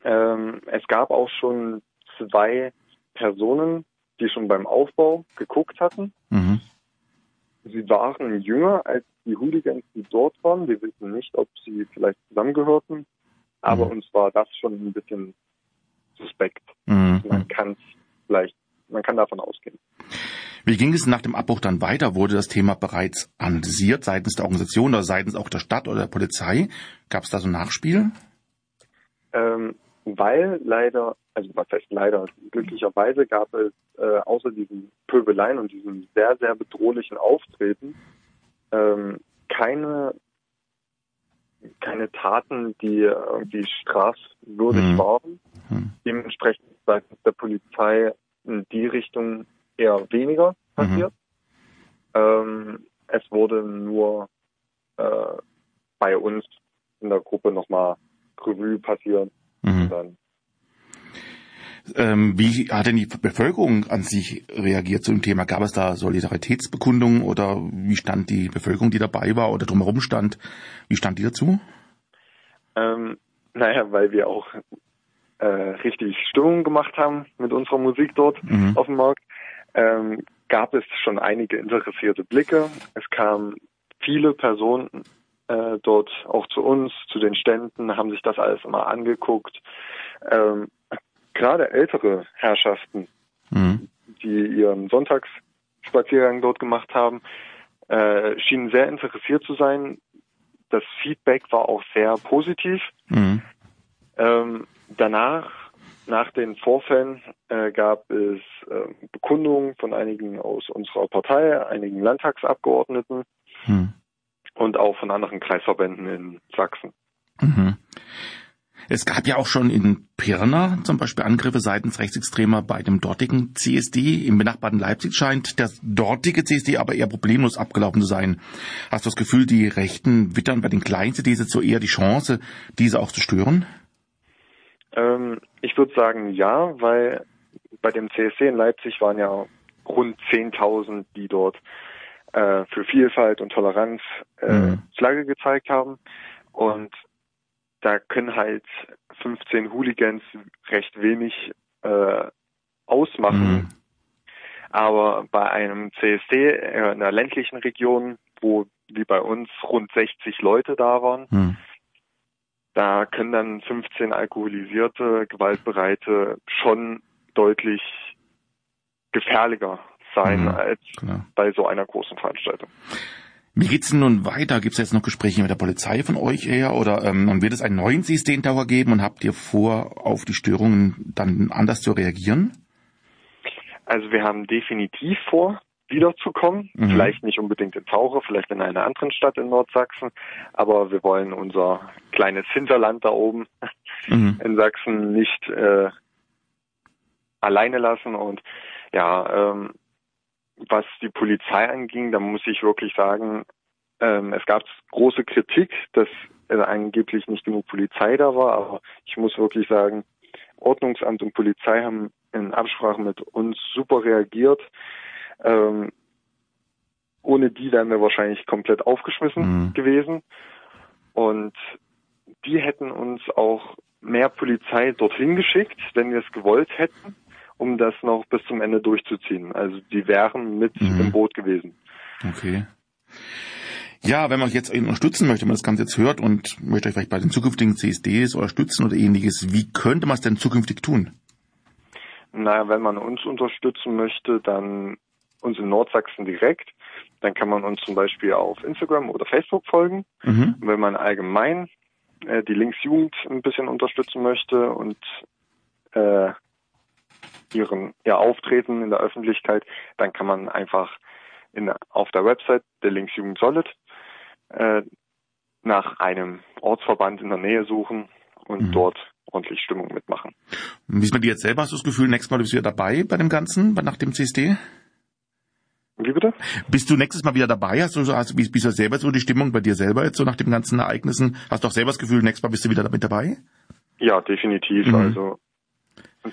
Ähm, es gab auch schon zwei Personen, die schon beim Aufbau geguckt hatten. Mhm. Sie waren jünger als die Hooligans, die dort waren. Wir wissen nicht, ob sie vielleicht zusammengehörten. Aber Mhm. uns war das schon ein bisschen suspekt. Mhm. Man kann vielleicht, man kann davon ausgehen. Wie ging es nach dem Abbruch dann weiter? Wurde das Thema bereits analysiert seitens der Organisation oder seitens auch der Stadt oder der Polizei? Gab es da so ein Nachspiel? Ähm, weil leider, also was heißt leider, glücklicherweise gab es äh, außer diesen Pöbeleien und diesem sehr, sehr bedrohlichen Auftreten ähm, keine keine Taten, die irgendwie strafwürdig Mhm. waren. Mhm. Dementsprechend seitens der Polizei in die Richtung eher weniger passiert. Ähm, es wurde nur äh, bei uns in der Gruppe nochmal Revue passieren. Mhm. Dann, Ähm, wie hat denn die Bevölkerung an sich reagiert zu dem Thema? Gab es da Solidaritätsbekundungen oder wie stand die Bevölkerung, die dabei war oder drumherum stand, wie stand die dazu? ähm, naja, weil wir auch äh, richtig Stimmung gemacht haben mit unserer Musik dort Mhm. auf dem Markt, ähm, gab es schon einige interessierte Blicke. Es kamen viele Personen äh, dort auch zu uns, zu den Ständen, haben sich das alles mal angeguckt. Ähm, gerade ältere Herrschaften, Mhm. die ihren Sonntagsspaziergang dort gemacht haben, äh, schienen sehr interessiert zu sein. Das Feedback war auch sehr positiv. Mhm. Ähm, danach, nach den Vorfällen, äh, gab es äh, Bekundungen von einigen aus unserer Partei, einigen Landtagsabgeordneten Mhm. Und auch von anderen Kreisverbänden in Sachsen. Mhm. Es gab ja auch schon in Pirna zum Beispiel Angriffe seitens Rechtsextremer bei dem dortigen CSD. Im benachbarten Leipzig scheint das dortige CSD aber eher problemlos abgelaufen zu sein. Hast du das Gefühl, die Rechten wittern bei den kleinen CDs jetzt so eher die Chance, diese auch zu stören? Ähm, ich würde sagen ja, weil bei dem CSC in Leipzig waren ja rund 10.000, die dort äh, für Vielfalt und Toleranz äh, Mhm. Flagge gezeigt haben. Und da können halt 15 Hooligans recht wenig äh, ausmachen. Mhm. Aber bei einem CSD äh, in einer ländlichen Region, wo wie bei uns rund 60 Leute da waren, Mhm. da können dann 15 alkoholisierte, gewaltbereite schon deutlich gefährlicher sein Mhm, als Klar. bei so einer großen Veranstaltung. Wie geht's denn nun weiter? Gibt es jetzt noch Gespräche mit der Polizei von euch her oder ähm, wird es einen neuen CSD-Tower geben und habt ihr vor, auf die Störungen dann anders zu reagieren? Also wir haben definitiv vor, wiederzukommen. Mhm. Vielleicht nicht unbedingt in Taucher, vielleicht in einer anderen Stadt in Nordsachsen, aber wir wollen unser kleines Hinterland da oben mhm. in Sachsen nicht äh, alleine lassen und ja, ähm, was die Polizei anging, da muss ich wirklich sagen, ähm, es gab große Kritik, dass äh, angeblich nicht genug Polizei da war, aber ich muss wirklich sagen, Ordnungsamt und Polizei haben in Absprache mit uns super reagiert. Ähm, ohne die wären wir wahrscheinlich komplett aufgeschmissen mhm. gewesen. Und die hätten uns auch mehr Polizei dorthin geschickt, wenn wir es gewollt hätten um das noch bis zum Ende durchzuziehen. Also die wären mit mhm. im Boot gewesen. Okay. Ja, wenn man euch jetzt unterstützen möchte, wenn man das Ganze jetzt hört und möchte euch vielleicht bei den zukünftigen CSDs unterstützen oder ähnliches, wie könnte man es denn zukünftig tun? Naja, wenn man uns unterstützen möchte, dann uns in Nordsachsen direkt. Dann kann man uns zum Beispiel auf Instagram oder Facebook folgen. Mhm. Wenn man allgemein äh, die Linksjugend ein bisschen unterstützen möchte und äh, ihren, ihr Auftreten in der Öffentlichkeit, dann kann man einfach in, auf der Website der Linksjugend Solid äh, nach einem Ortsverband in der Nähe suchen und mhm. dort ordentlich Stimmung mitmachen. Wie ist bei dir jetzt selber? Hast du das Gefühl, nächstes Mal bist du wieder dabei bei dem Ganzen, nach dem CSD? Wie bitte? Bist du nächstes Mal wieder dabei? Hast du, hast, bist du selber so die Stimmung bei dir selber jetzt so nach den ganzen Ereignissen? Hast du auch selber das Gefühl, nächstes Mal bist du wieder damit dabei? Ja, definitiv. Mhm. Also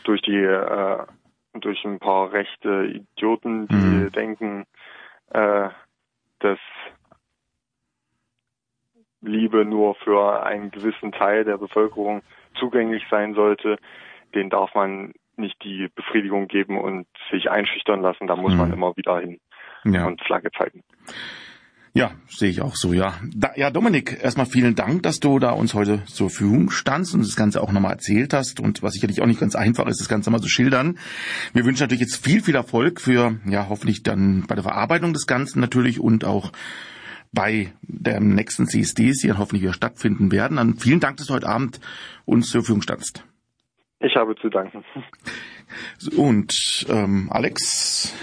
durch die äh, durch ein paar rechte Idioten, die mhm. denken, äh, dass Liebe nur für einen gewissen Teil der Bevölkerung zugänglich sein sollte, den darf man nicht die Befriedigung geben und sich einschüchtern lassen. Da muss mhm. man immer wieder hin ja. und Flagge zeigen. Ja, sehe ich auch so, ja. Da, ja, Dominik, erstmal vielen Dank, dass du da uns heute zur Verfügung standst und das Ganze auch nochmal erzählt hast und was sicherlich auch nicht ganz einfach ist, das Ganze mal zu schildern. Wir wünschen natürlich jetzt viel, viel Erfolg für, ja, hoffentlich dann bei der Verarbeitung des Ganzen natürlich und auch bei dem nächsten CSDs, die dann hoffentlich wieder stattfinden werden. Dann vielen Dank, dass du heute Abend uns zur Verfügung standst. Ich habe zu danken. Und ähm, Alex,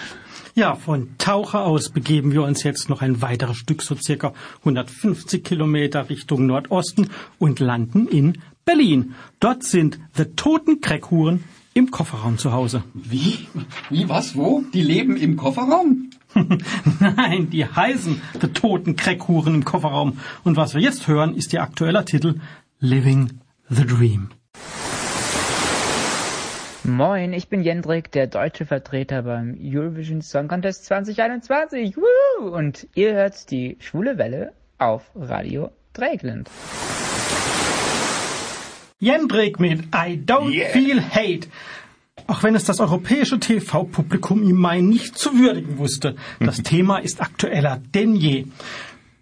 ja, von Taucher aus begeben wir uns jetzt noch ein weiteres Stück, so circa 150 Kilometer Richtung Nordosten und landen in Berlin. Dort sind The Toten Kreckhuren im Kofferraum zu Hause. Wie? Wie, was, wo? Die leben im Kofferraum? Nein, die heißen The Toten Kreckhuren im Kofferraum. Und was wir jetzt hören, ist ihr aktueller Titel Living the Dream. Moin, ich bin Jendrik, der deutsche Vertreter beim Eurovision Song Contest 2021. Woo! Und ihr hört die Schwule Welle auf Radio Dreieckland. Jendrik mit I Don't yeah. Feel Hate. Auch wenn es das europäische TV-Publikum im Mai nicht zu würdigen wusste, das Thema ist aktueller denn je.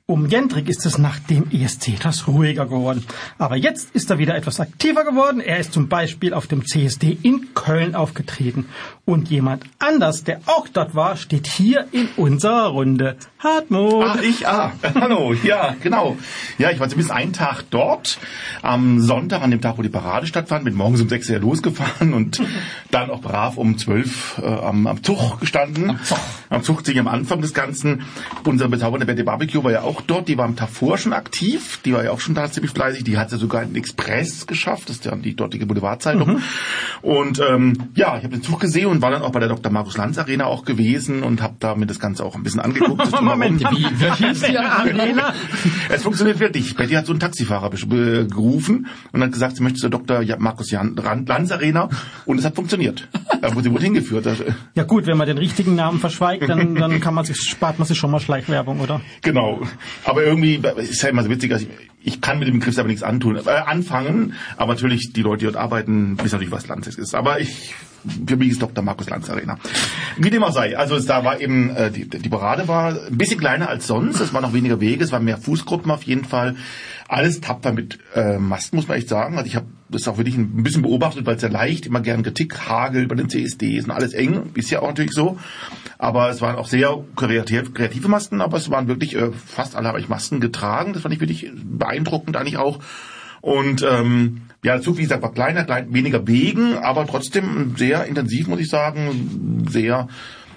Um Jendrik ist es nach dem ESC etwas ruhiger geworden. Aber jetzt ist er wieder etwas aktiver geworden. Er ist zum Beispiel auf dem CSD in Köln aufgetreten. Und jemand anders, der auch dort war, steht hier in unserer Runde. Hartmut. Ach, ich, ah, hallo, ja, genau. Ja, ich war zumindest einen Tag dort. Am Sonntag, an dem Tag, wo die Parade stattfand, bin morgens um sechs Uhr losgefahren und dann auch brav um zwölf äh, am, am Zug gestanden. Am Zug. Am Zug, am Anfang des Ganzen. Unser bezaubernde Betty Barbecue war ja auch auch dort, die war am Tag vor schon aktiv, die war ja auch schon da ziemlich fleißig, die hat ja sogar einen Express geschafft, das ist ja die dortige Boulevardzeitung. Mhm. Und ähm, ja, ich habe den Zug gesehen und war dann auch bei der Dr. Markus Lanz Arena auch gewesen und habe da mir das Ganze auch ein bisschen angeguckt. Moment, wie, wie hieß die Arena? es funktioniert wirklich. Betty hat so einen Taxifahrer gerufen und hat gesagt, sie möchte zur Dr. Markus Lanz Arena und es hat funktioniert. Da wurde sie wohl hingeführt. Ja gut, wenn man den richtigen Namen verschweigt, dann, dann kann man sich, spart man sich schon mal Schleichwerbung, oder? Genau. Aber irgendwie ist ja immer so witzig, also ich, ich kann mit dem Begriff aber nichts antun, äh, anfangen, aber natürlich die Leute, die dort arbeiten, wissen natürlich, was Lanz ist. Aber ich für mich ist Dr. Markus Lanz Arena. Wie dem auch sei. Also da war eben, äh, die, die Parade war ein bisschen kleiner als sonst. Es waren noch weniger Wege, es waren mehr Fußgruppen auf jeden Fall. alles tapfer mit äh, Masten, muss man echt sagen. Also ich habe das auch wirklich ein bisschen beobachtet, weil es ja leicht, immer gern Kritik hagelt bei den CSDs und alles eng, ist ja auch natürlich so. Aber es waren auch sehr kreativ, kreative Masten, aber es waren wirklich, äh, fast alle habe ich Masken getragen. Das fand ich wirklich beeindruckend eigentlich auch. Und ähm, ja, Zug, wie gesagt, war kleiner, klein, weniger Wegen, aber trotzdem sehr intensiv, muss ich sagen, sehr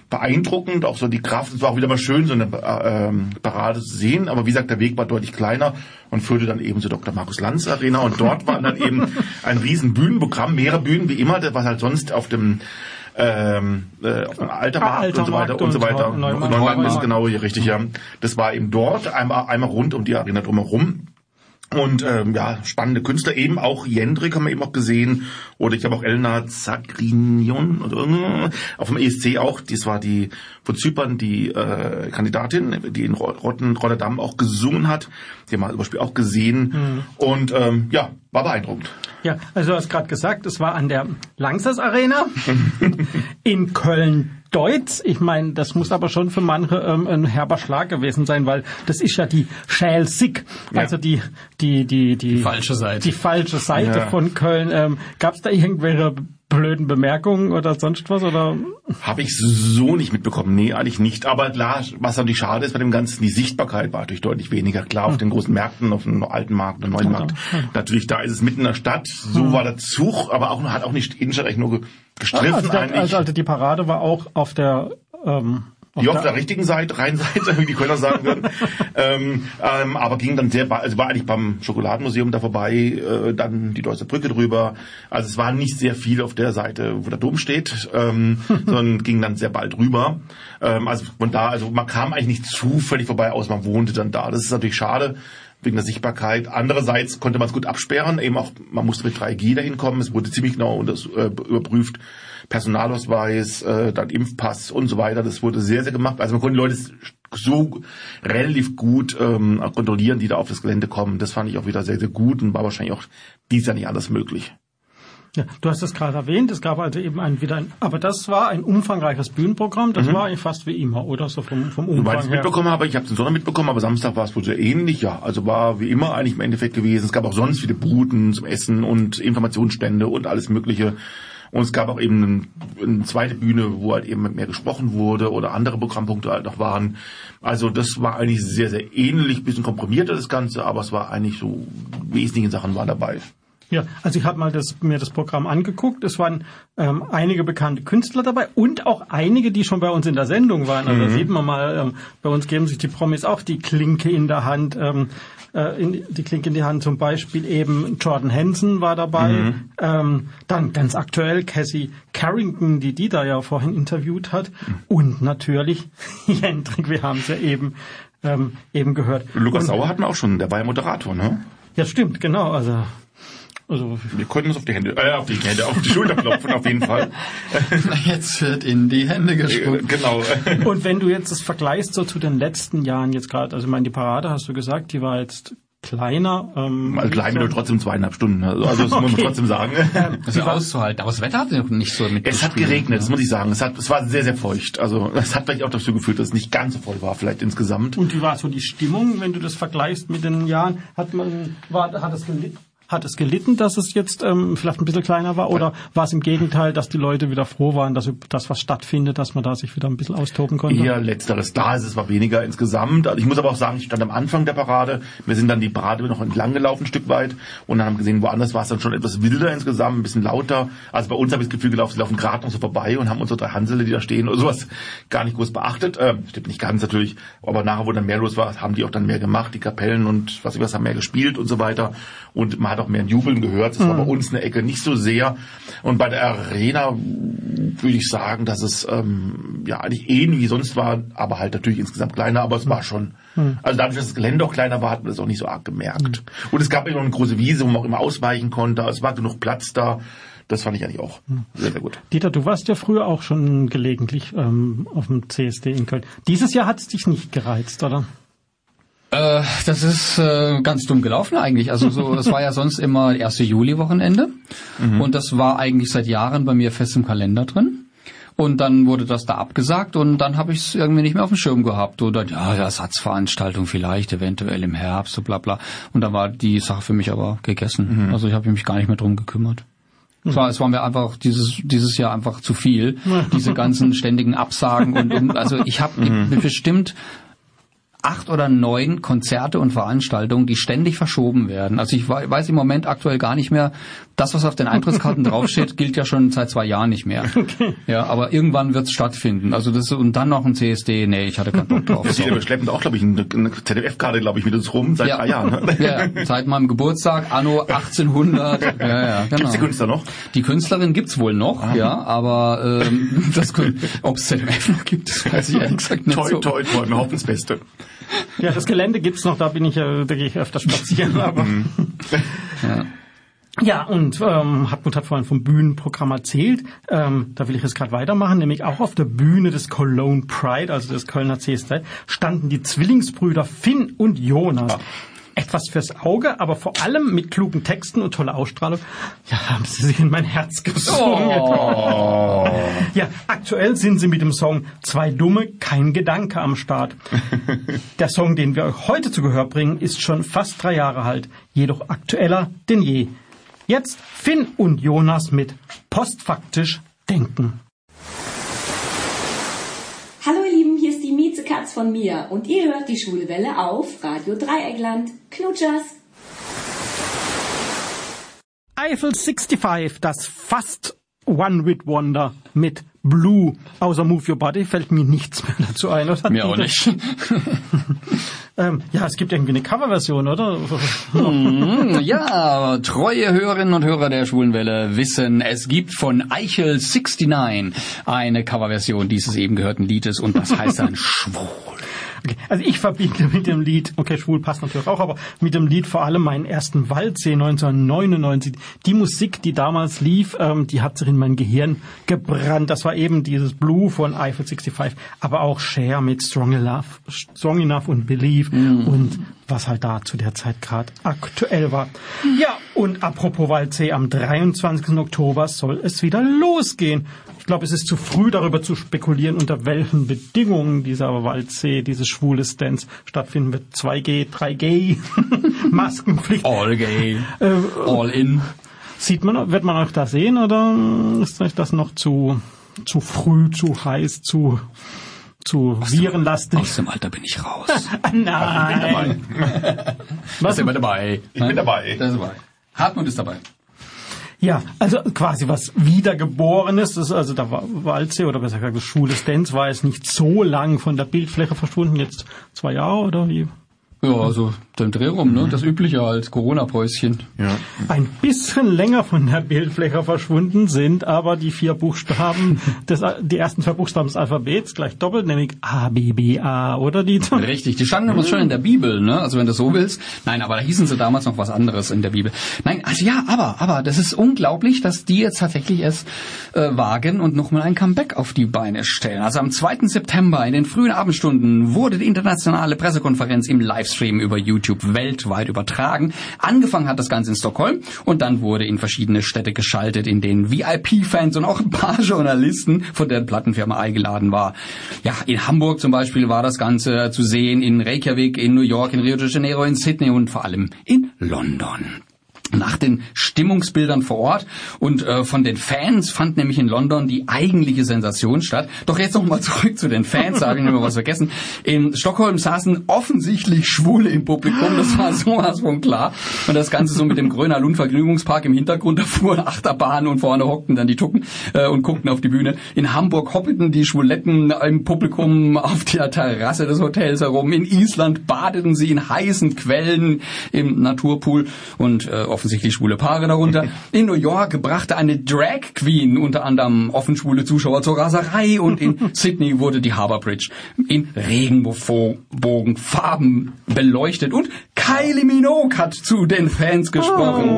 beeindruckend, auch so die Kraft, es war auch wieder mal schön, so eine äh, ähm, Parade zu sehen, aber wie gesagt, der Weg war deutlich kleiner und führte dann eben zur Dr. Markus Lanz Arena und dort war dann eben ein riesen Bühnenprogramm, mehrere Bühnen wie immer, was halt sonst auf dem ähm, äh, auf dem Altermarkt und so weiter Altermarkt und so und weiter. Neumarkt. Neumarkt ist genau hier richtig, ja. Das war eben dort, einmal, einmal rund um die Arena drumherum. Und ähm, ja, spannende Künstler, eben auch Jendrik haben wir eben auch gesehen. Oder ich habe auch Elna Zagrinion oder auf dem ESC auch, das war die von Zypern die äh, Kandidatin, die in Ro- Rotten, Rotterdam auch gesungen hat. Die haben wir zum Beispiel auch gesehen. Und ähm, ja, war beeindruckend. Ja, also du hast gerade gesagt, es war an der Langsas Arena in Köln-Deutz. Ich meine, das muss aber schon für manche ähm, ein herber Schlag gewesen sein, weil das ist ja die Schälsig, Ja. also die die die die, falsche Seite. Die falsche Seite Ja. von Köln. Ähm, Gab es da irgendwelche blöden Bemerkungen oder sonst was oder? Habe ich so nicht mitbekommen. Nee, eigentlich nicht. Aber klar, was natürlich schade ist bei dem Ganzen, die Sichtbarkeit war natürlich deutlich weniger. Klar, auf den großen Märkten, auf dem alten Markt, dem neuen Markt. Natürlich, da ist es mitten in der Stadt. So war der Zug, aber auch hat auch nicht Innenstadt nur ge- gestriffen also, da, eigentlich. also, also die Parade war auch auf der ähm, Die auf der richtigen Seite, Rheinseite, wie die Kölner sagen würden. ähm, ähm, aber ging dann sehr, also war eigentlich beim Schokoladenmuseum da vorbei, äh, dann die Deutsche Brücke drüber. Also es war nicht sehr viel auf der Seite, wo der Dom steht, ähm, sondern ging dann sehr bald rüber. Ähm, also von da, also man kam eigentlich nicht zufällig vorbei, aus man wohnte dann da. Das ist natürlich schade wegen der Sichtbarkeit. Andererseits konnte man es gut absperren, eben auch, man musste mit 3G dahin kommen, es wurde ziemlich genau äh, überprüft, Personalausweis, äh, dann Impfpass und so weiter, das wurde sehr, sehr gemacht. Also man konnte die Leute so relativ gut ähm, kontrollieren, die da auf das Gelände kommen. Das fand ich auch wieder sehr, sehr gut und war wahrscheinlich auch dies Jahr nicht anders möglich. Ja, du hast es gerade erwähnt, es gab also eben ein, wieder ein, aber das war ein umfangreiches Bühnenprogramm, das war eigentlich fast wie immer, oder? So vom, vom Soweit ich Umfang es mitbekommen habe, ich habe es Sonntag mitbekommen, aber Samstag war es wohl sehr ähnlich, ja. Also war wie immer eigentlich im Endeffekt gewesen. Es gab auch sonst viele Buden zum Essen und Informationsstände und alles Mögliche. Und es gab auch eben ein, eine zweite Bühne, wo halt eben mehr gesprochen wurde oder andere Programmpunkte halt noch waren. Also das war eigentlich sehr, sehr ähnlich, bisschen komprimierter das Ganze, aber es war eigentlich so, wesentliche Sachen waren dabei. Ja, also ich habe mal das, mir das Programm angeguckt. Es waren ähm, einige bekannte Künstler dabei und auch einige, die schon bei uns in der Sendung waren. Also da sieht man mal, ähm, bei uns geben sich die Promis auch die Klinke in der Hand, ähm, äh, in, die Klinke in die Hand. Zum Beispiel eben Jordan Henson war dabei. Ähm, dann ganz aktuell Cassie Carrington, die die da ja vorhin interviewt hat. Und natürlich Jendrik, wir haben es ja eben, ähm, eben gehört. Lukas Sauer hatten wir auch schon, der war ja Moderator, ne? Ja, stimmt, genau. Also, also Wir konnten uns auf die Hände, äh, auf die Hände, auf die Schulter klopfen, auf jeden Fall. Jetzt wird in die Hände Äh, gespuckt. genau. Und wenn du jetzt das vergleichst so zu den letzten Jahren jetzt gerade, also ich meine, die Parade hast du gesagt, die war jetzt kleiner. Ähm, Also klein mit trotzdem zweieinhalb Stunden. Also also das muss man Okay. trotzdem sagen. Das ist auszuhalten. Aber das Wetter hat noch nicht so mit. Es hat geregnet, das muss ich sagen. Es, hat, es war sehr, sehr feucht. Also es hat vielleicht auch dazu geführt, dass es nicht ganz so voll war, vielleicht insgesamt. Und wie war so die Stimmung, wenn du das vergleichst mit den Jahren? Hat man, war, hat es gelitten? Hat es gelitten, dass es jetzt ähm, vielleicht ein bisschen kleiner war? Oder war es im Gegenteil, dass die Leute wieder froh waren, dass das was stattfindet, dass man da sich wieder ein bisschen austoben konnte? Eher letzteres. Da ist es war weniger insgesamt. Also ich muss aber auch sagen, ich stand am Anfang der Parade. Wir sind dann die Parade noch entlang gelaufen, ein Stück weit. Und dann haben gesehen, woanders war es dann schon etwas wilder insgesamt, ein bisschen lauter. Also bei uns habe ich das Gefühl gelaufen, sie laufen gerade noch so vorbei und haben unsere drei Hansele, die da stehen oder sowas, gar nicht groß beachtet. Ähm, stimmt nicht ganz natürlich. Aber nachher, wo dann mehr los war, haben die auch dann mehr gemacht. Die Kapellen und was ich was haben mehr gespielt und so weiter. Und man hat auch mehr ein Jubeln gehört. Das war bei uns eine Ecke nicht so sehr. Und bei der Arena würde ich sagen, dass es ähm, ja eigentlich ähnlich wie sonst war, aber halt natürlich insgesamt kleiner, aber es war schon. Also dadurch, dass das Gelände auch kleiner war, hat man das auch nicht so arg gemerkt. Und es gab noch eine große Wiese, wo man auch immer ausweichen konnte. Es war genug Platz da. Das fand ich eigentlich auch sehr, sehr gut. Dieter, du warst ja früher auch schon gelegentlich ähm, auf dem CSD in Köln. Dieses Jahr hat es dich nicht gereizt, oder? Äh, das ist äh, ganz dumm gelaufen eigentlich. Also so, es war ja sonst immer erste Juli-Wochenende und das war eigentlich seit Jahren bei mir fest im Kalender drin. Und dann wurde das da abgesagt und dann habe ich es irgendwie nicht mehr auf dem Schirm gehabt. Oder ja, Ersatzveranstaltung vielleicht, eventuell im Herbst, so bla bla. Und da war die Sache für mich aber gegessen. Also ich habe mich gar nicht mehr drum gekümmert. Es war, es war mir einfach dieses dieses Jahr einfach zu viel, diese ganzen ständigen Absagen und, und also ich habe bestimmt acht oder neun Konzerte und Veranstaltungen, die ständig verschoben werden. Also ich wei- weiß im Moment aktuell gar nicht mehr, das, was auf den Eintrittskarten draufsteht, gilt ja schon seit zwei Jahren nicht mehr. Ja, aber irgendwann wird es stattfinden. Also das und dann noch ein CSD, nee, ich hatte keinen Bock drauf. Sorry. wir schleppen auch, glaube ich, eine, eine ZDF-Karte, glaube ich, mit uns rum seit Ja. drei Jahren. Ne? Ja, seit meinem Geburtstag, anno 1800. Ja, ja, genau. Gibt's die Künstler noch? Die Künstlerin gibt's wohl noch, ja, aber ähm, das ob es ZDF noch gibt, das weiß ich ehrlich gesagt nicht Toi, so. toi, toi, wir hoffen das Beste. Ja, das Gelände gibt's noch, da bin ich, äh, da gehe ich öfter spazieren, aber. Ja. Ja, und ähm, Hartmut hat vorhin vom Bühnenprogramm erzählt. Ähm, da will ich jetzt gerade weitermachen, nämlich auch auf der Bühne des Cologne Pride, also des Kölner CSD, standen die Zwillingsbrüder Finn und Jonas. Etwas fürs Auge, aber vor allem mit klugen Texten und toller Ausstrahlung. Ja, haben sie sich in mein Herz gesungen. Ja, aktuell sind sie mit dem Song Zwei Dumme, kein Gedanke am Start. Der Song, den wir euch heute zu Gehör bringen, ist schon fast drei Jahre alt, jedoch aktueller denn je. Jetzt Finn und Jonas mit Postfaktisch Denken. Hallo ihr Lieben, hier ist die Miezekatz von mir und ihr hört die Schwule Welle auf Radio Dreieckland. Knutschers! Eiffel 65, das fast One-Hit-Wonder mit Blue. Außer Move Your Body fällt mir nichts mehr dazu ein. Oder? Mir auch nicht. Ähm, ja, es gibt irgendwie eine Coverversion, oder? Hm, ja, treue Hörerinnen und Hörer der Schwulenwelle wissen, es gibt von Eichel 69 eine Coverversion dieses eben gehörten Liedes und das heißt dann Schwul. Okay. Also ich verbinde mit dem Lied, okay, schwul passt natürlich auch, aber mit dem Lied vor allem meinen ersten Waldsee 1999. Die Musik, die damals lief, ähm, die hat sich in mein Gehirn gebrannt. Das war eben dieses Blue von Eiffel 65, aber auch Cher mit Strong Enough, Strong Enough und Believe und was halt da zu der Zeit gerade aktuell war. Ja, und apropos Waldsee, am 23. Oktober soll es wieder losgehen. Ich glaube, es ist zu früh darüber zu spekulieren, unter welchen Bedingungen dieser Waldsee, dieses schwule Dance stattfinden wird. 2G, 3G, Maskenpflicht. All gay, Äh, all in. sieht man, wird man euch da sehen oder ist euch das noch zu, zu früh, zu heiß, zu, zu virenlastig? Aus dem Alter bin ich raus. Nein. Da sind wir dabei. Ich bin dabei. Da ist dabei. Hartmut ist dabei. Ja, also quasi was Wiedergeborenes. Das ist also der Wa- Waldsee oder besser gesagt schwule Dance war jetzt nicht so lang von der Bildfläche verschwunden, jetzt zwei Jahre oder wie? Ja, also den Dreh rum, ne? Das übliche als Corona-Päuschen. Ja. Ein bisschen länger von der Bildfläche verschwunden sind aber die vier Buchstaben, des, die ersten zwei Buchstaben des Alphabets gleich doppelt, nämlich A, B, B, A, oder die? Richtig, die standen aber schon in der Bibel, ne? Also wenn du so willst. Nein, aber da hießen sie damals noch was anderes in der Bibel. Nein, also ja, aber, aber das ist unglaublich, dass die jetzt tatsächlich es äh, wagen und nochmal ein Comeback auf die Beine stellen. Also am 2. September in den frühen Abendstunden wurde die internationale Pressekonferenz im Livestream über YouTube weltweit übertragen. Angefangen hat das Ganze in Stockholm und dann wurde in verschiedene Städte geschaltet, in denen VIP-Fans und auch ein paar Journalisten von der Plattenfirma eingeladen war. Ja, in Hamburg zum Beispiel war das Ganze zu sehen, in Reykjavik, in New York, in Rio de Janeiro, in Sydney und vor allem in London nach den Stimmungsbildern vor Ort und äh, von den Fans fand nämlich in London die eigentliche Sensation statt. Doch jetzt noch mal zurück zu den Fans, da habe ich noch mal was vergessen. In Stockholm saßen offensichtlich Schwule im Publikum, das war sowas von klar. Und das Ganze so mit dem Gröner Lund Vergnügungspark im Hintergrund, da fuhren Achterbahnen und vorne hockten dann die Tucken äh, und guckten auf die Bühne. In Hamburg hoppelten die Schwuletten im Publikum auf der Terrasse des Hotels herum. In Island badeten sie in heißen Quellen im Naturpool und äh, offensichtlich schwule Paare darunter. In New York brachte eine Drag Queen unter anderem offen schwule Zuschauer zur Raserei und in Sydney wurde die Harbour Bridge in Regenbogenfarben beleuchtet und Kylie Minogue hat zu den Fans gesprochen.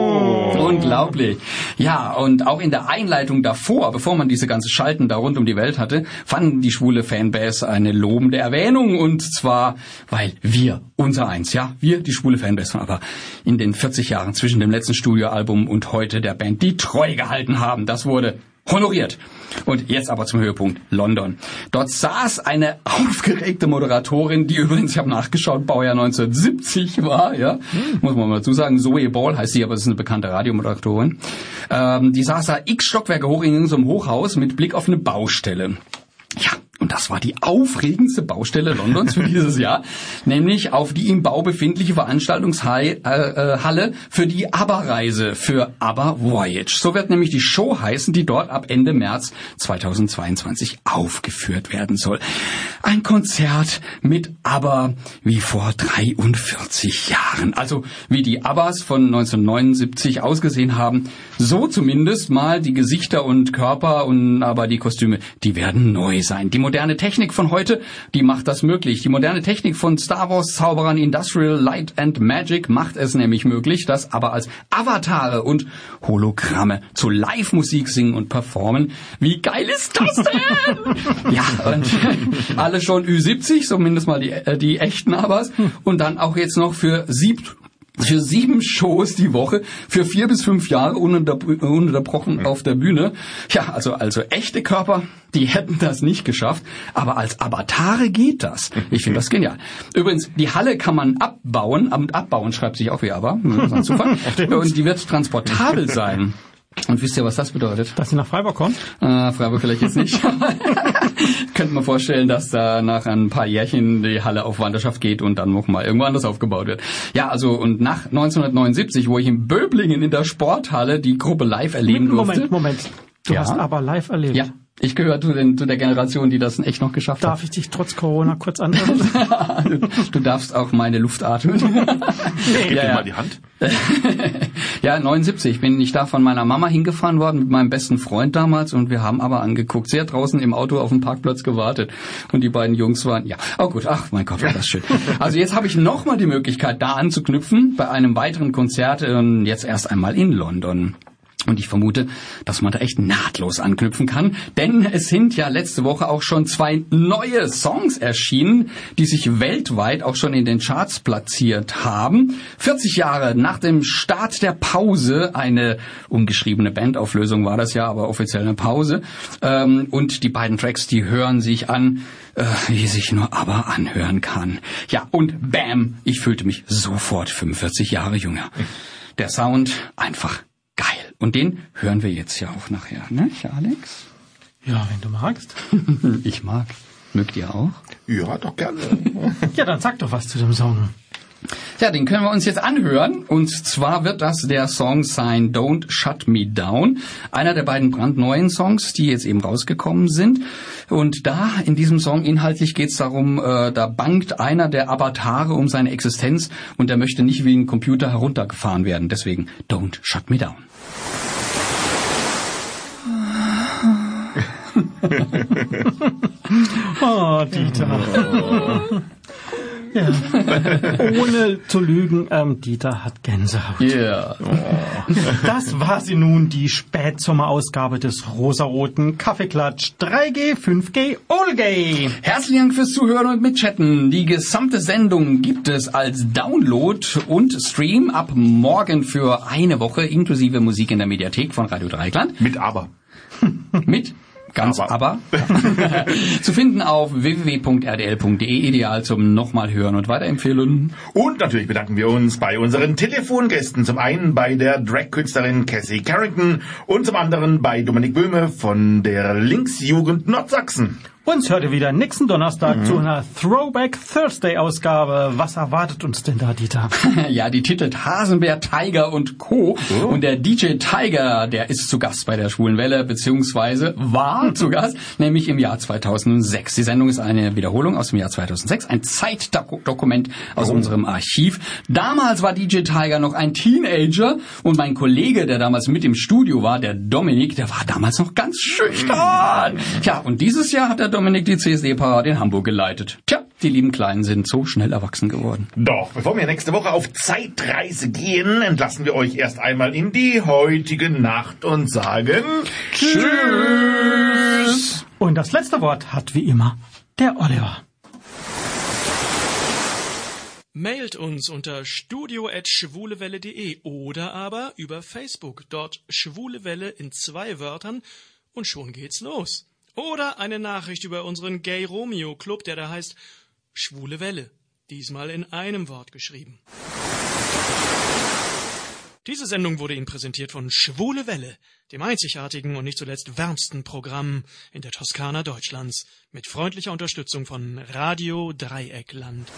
Unglaublich. Ja, und auch in der Einleitung davor, bevor man diese ganze Schalten da rund um die Welt hatte, fanden die schwule Fanbase eine lobende Erwähnung und zwar, weil wir, unser Eins, ja, wir, die schwule Fanbase, aber in den 40 Jahren zwischen dem letzten Studioalbum und heute der Band, die treu gehalten haben. Das wurde honoriert. Und jetzt aber zum Höhepunkt London. Dort saß eine aufgeregte Moderatorin, die übrigens, ich habe nachgeschaut, Baujahr 1970 war, ja, muss man mal dazu sagen. Zoe Ball heißt sie, aber es ist eine bekannte Radiomoderatorin. Ähm, die saß da x Stockwerke hoch in so einem Hochhaus mit Blick auf eine Baustelle. Ja, und das war die aufregendste Baustelle Londons für dieses Jahr, nämlich auf die im Bau befindliche Veranstaltungshalle äh, für die ABBA-Reise, für ABBA Voyage. So wird nämlich die Show heißen, die dort ab Ende März 2022 aufgeführt werden soll. Ein Konzert mit ABBA wie vor 43 Jahren. Also wie die ABBAs von 1979 ausgesehen haben, so zumindest mal die Gesichter und Körper und aber die Kostüme, die werden neu sein. Die moderne Technik von heute, die macht das möglich. Die moderne Technik von Star Wars Zauberern Industrial Light and Magic macht es nämlich möglich, dass aber als Avatare und Hologramme zu Live-Musik singen und performen. Wie geil ist das denn? ja, und alle schon Ü70, zumindest mal die, äh, die echten Abers. Und dann auch jetzt noch für sieb für sieben Shows die Woche, für vier bis fünf Jahre ununterbrochen auf der Bühne. Ja, also, also echte Körper, die hätten das nicht geschafft, aber als Avatare geht das. Ich finde das genial. Übrigens, die Halle kann man abbauen, abbauen schreibt sich auch wie aber, und die wird transportabel sein. Und wisst ihr, was das bedeutet? Dass sie nach Freiburg kommt? Äh, Freiburg vielleicht jetzt nicht. Könnte man vorstellen, dass da nach ein paar Jährchen die Halle auf Wanderschaft geht und dann nochmal irgendwo anders aufgebaut wird. Ja, also und nach 1979, wo ich in Böblingen in der Sporthalle die Gruppe live erleben Moment, durfte. Moment, Moment. Du Ja. hast aber live erlebt. Ja, ich gehöre zu, den, zu der Generation, die das echt noch geschafft Darf ich dich trotz Corona kurz anhören? hat. Du darfst auch meine Luft atmen. Gib Ja, dir ja. mal die Hand. Ja, 79 bin ich da von meiner Mama hingefahren worden mit meinem besten Freund damals und wir haben aber angeguckt, sehr draußen im Auto auf dem Parkplatz gewartet und die beiden Jungs waren, ja, oh gut, ach mein Gott, war das schön. Also jetzt habe ich nochmal die Möglichkeit, da anzuknüpfen bei einem weiteren Konzert, ähm, jetzt erst einmal in London. Und ich vermute, dass man da echt nahtlos anknüpfen kann, denn es sind ja letzte Woche auch schon zwei neue Songs erschienen, die sich weltweit auch schon in den Charts platziert haben. 40 Jahre nach dem Start der Pause, eine ungeschriebene Bandauflösung war das ja, aber offiziell eine Pause. Ähm, Und die beiden Tracks, die hören sich an, äh, wie sich nur aber anhören kann. Ja, und bam, ich fühlte mich sofort 45 Jahre jünger. Der Sound einfach. Und den hören wir jetzt ja auch nachher, ne, Alex? ja, wenn du magst. Ich mag. Mögt ihr auch? Ja, doch gerne. Ja, dann sag doch was zu dem Song. Ja, den können wir uns jetzt anhören. Und zwar wird das der Song sein Don't Shut Me Down. Einer der beiden brandneuen Songs, die jetzt eben rausgekommen sind. Und da, in diesem Song inhaltlich geht's darum, äh, da bangt einer der Avatare um seine Existenz und der möchte nicht wie ein Computer heruntergefahren werden. Deswegen Don't Shut Me Down. Oh, Dieter. ja. Ohne zu lügen, ähm, Dieter hat Gänsehaut. Yeah. Das war sie nun, die Spätsommerausgabe des rosaroten Kaffeeklatsch 3G, 5G, Allgay. Herzlichen Dank fürs Zuhören und Mitchatten. Die gesamte Sendung gibt es als Download und Stream ab morgen für eine Woche inklusive Musik in der Mediathek von Radio Dreikland Mit aber. mit ganz aber, Aber. zu finden auf www.rdl.de ideal zum nochmal hören und weiterempfehlen. Und natürlich bedanken wir uns bei unseren Telefongästen. Zum einen bei der Drag-Künstlerin Cassie Carrington und zum anderen bei Dominik Böhme von der Linksjugend Nordsachsen. Uns hört ihr wieder nächsten Donnerstag zu einer Throwback Thursday Ausgabe. Was erwartet uns denn da, Dieter? Ja, die titelt Hasenbär, Tiger und Co. Und der DJ Tiger, der ist zu Gast bei der Schwulen Welle, beziehungsweise war zu Gast, nämlich im Jahr 2006. Die Sendung ist eine Wiederholung aus dem Jahr 2006, ein Zeitdokument aus unserem Archiv. Damals war DJ Tiger noch ein Teenager und mein Kollege, der damals mit im Studio war, der Dominik, der war damals noch ganz schüchtern. Tja, und dieses Jahr hat der Dominik die CSD-Parade in Hamburg geleitet. Tja, die lieben Kleinen sind so schnell erwachsen geworden. Doch, bevor wir nächste Woche auf Zeitreise gehen, entlassen wir euch erst einmal in die heutige Nacht und sagen Tschüss. Und das letzte Wort hat wie immer der Oliver. Mailt uns unter studio@schwulewelle.de oder aber über Facebook, dort Schwule Welle in zwei Wörtern und schon geht's los. Oder eine Nachricht über unseren Gay Romeo Club, der da heißt Schwule Welle. Diesmal in einem Wort geschrieben. Diese Sendung wurde Ihnen präsentiert von Schwule Welle, dem einzigartigen und nicht zuletzt wärmsten Programm in der Toskana Deutschlands, mit freundlicher Unterstützung von Radio Dreieckland.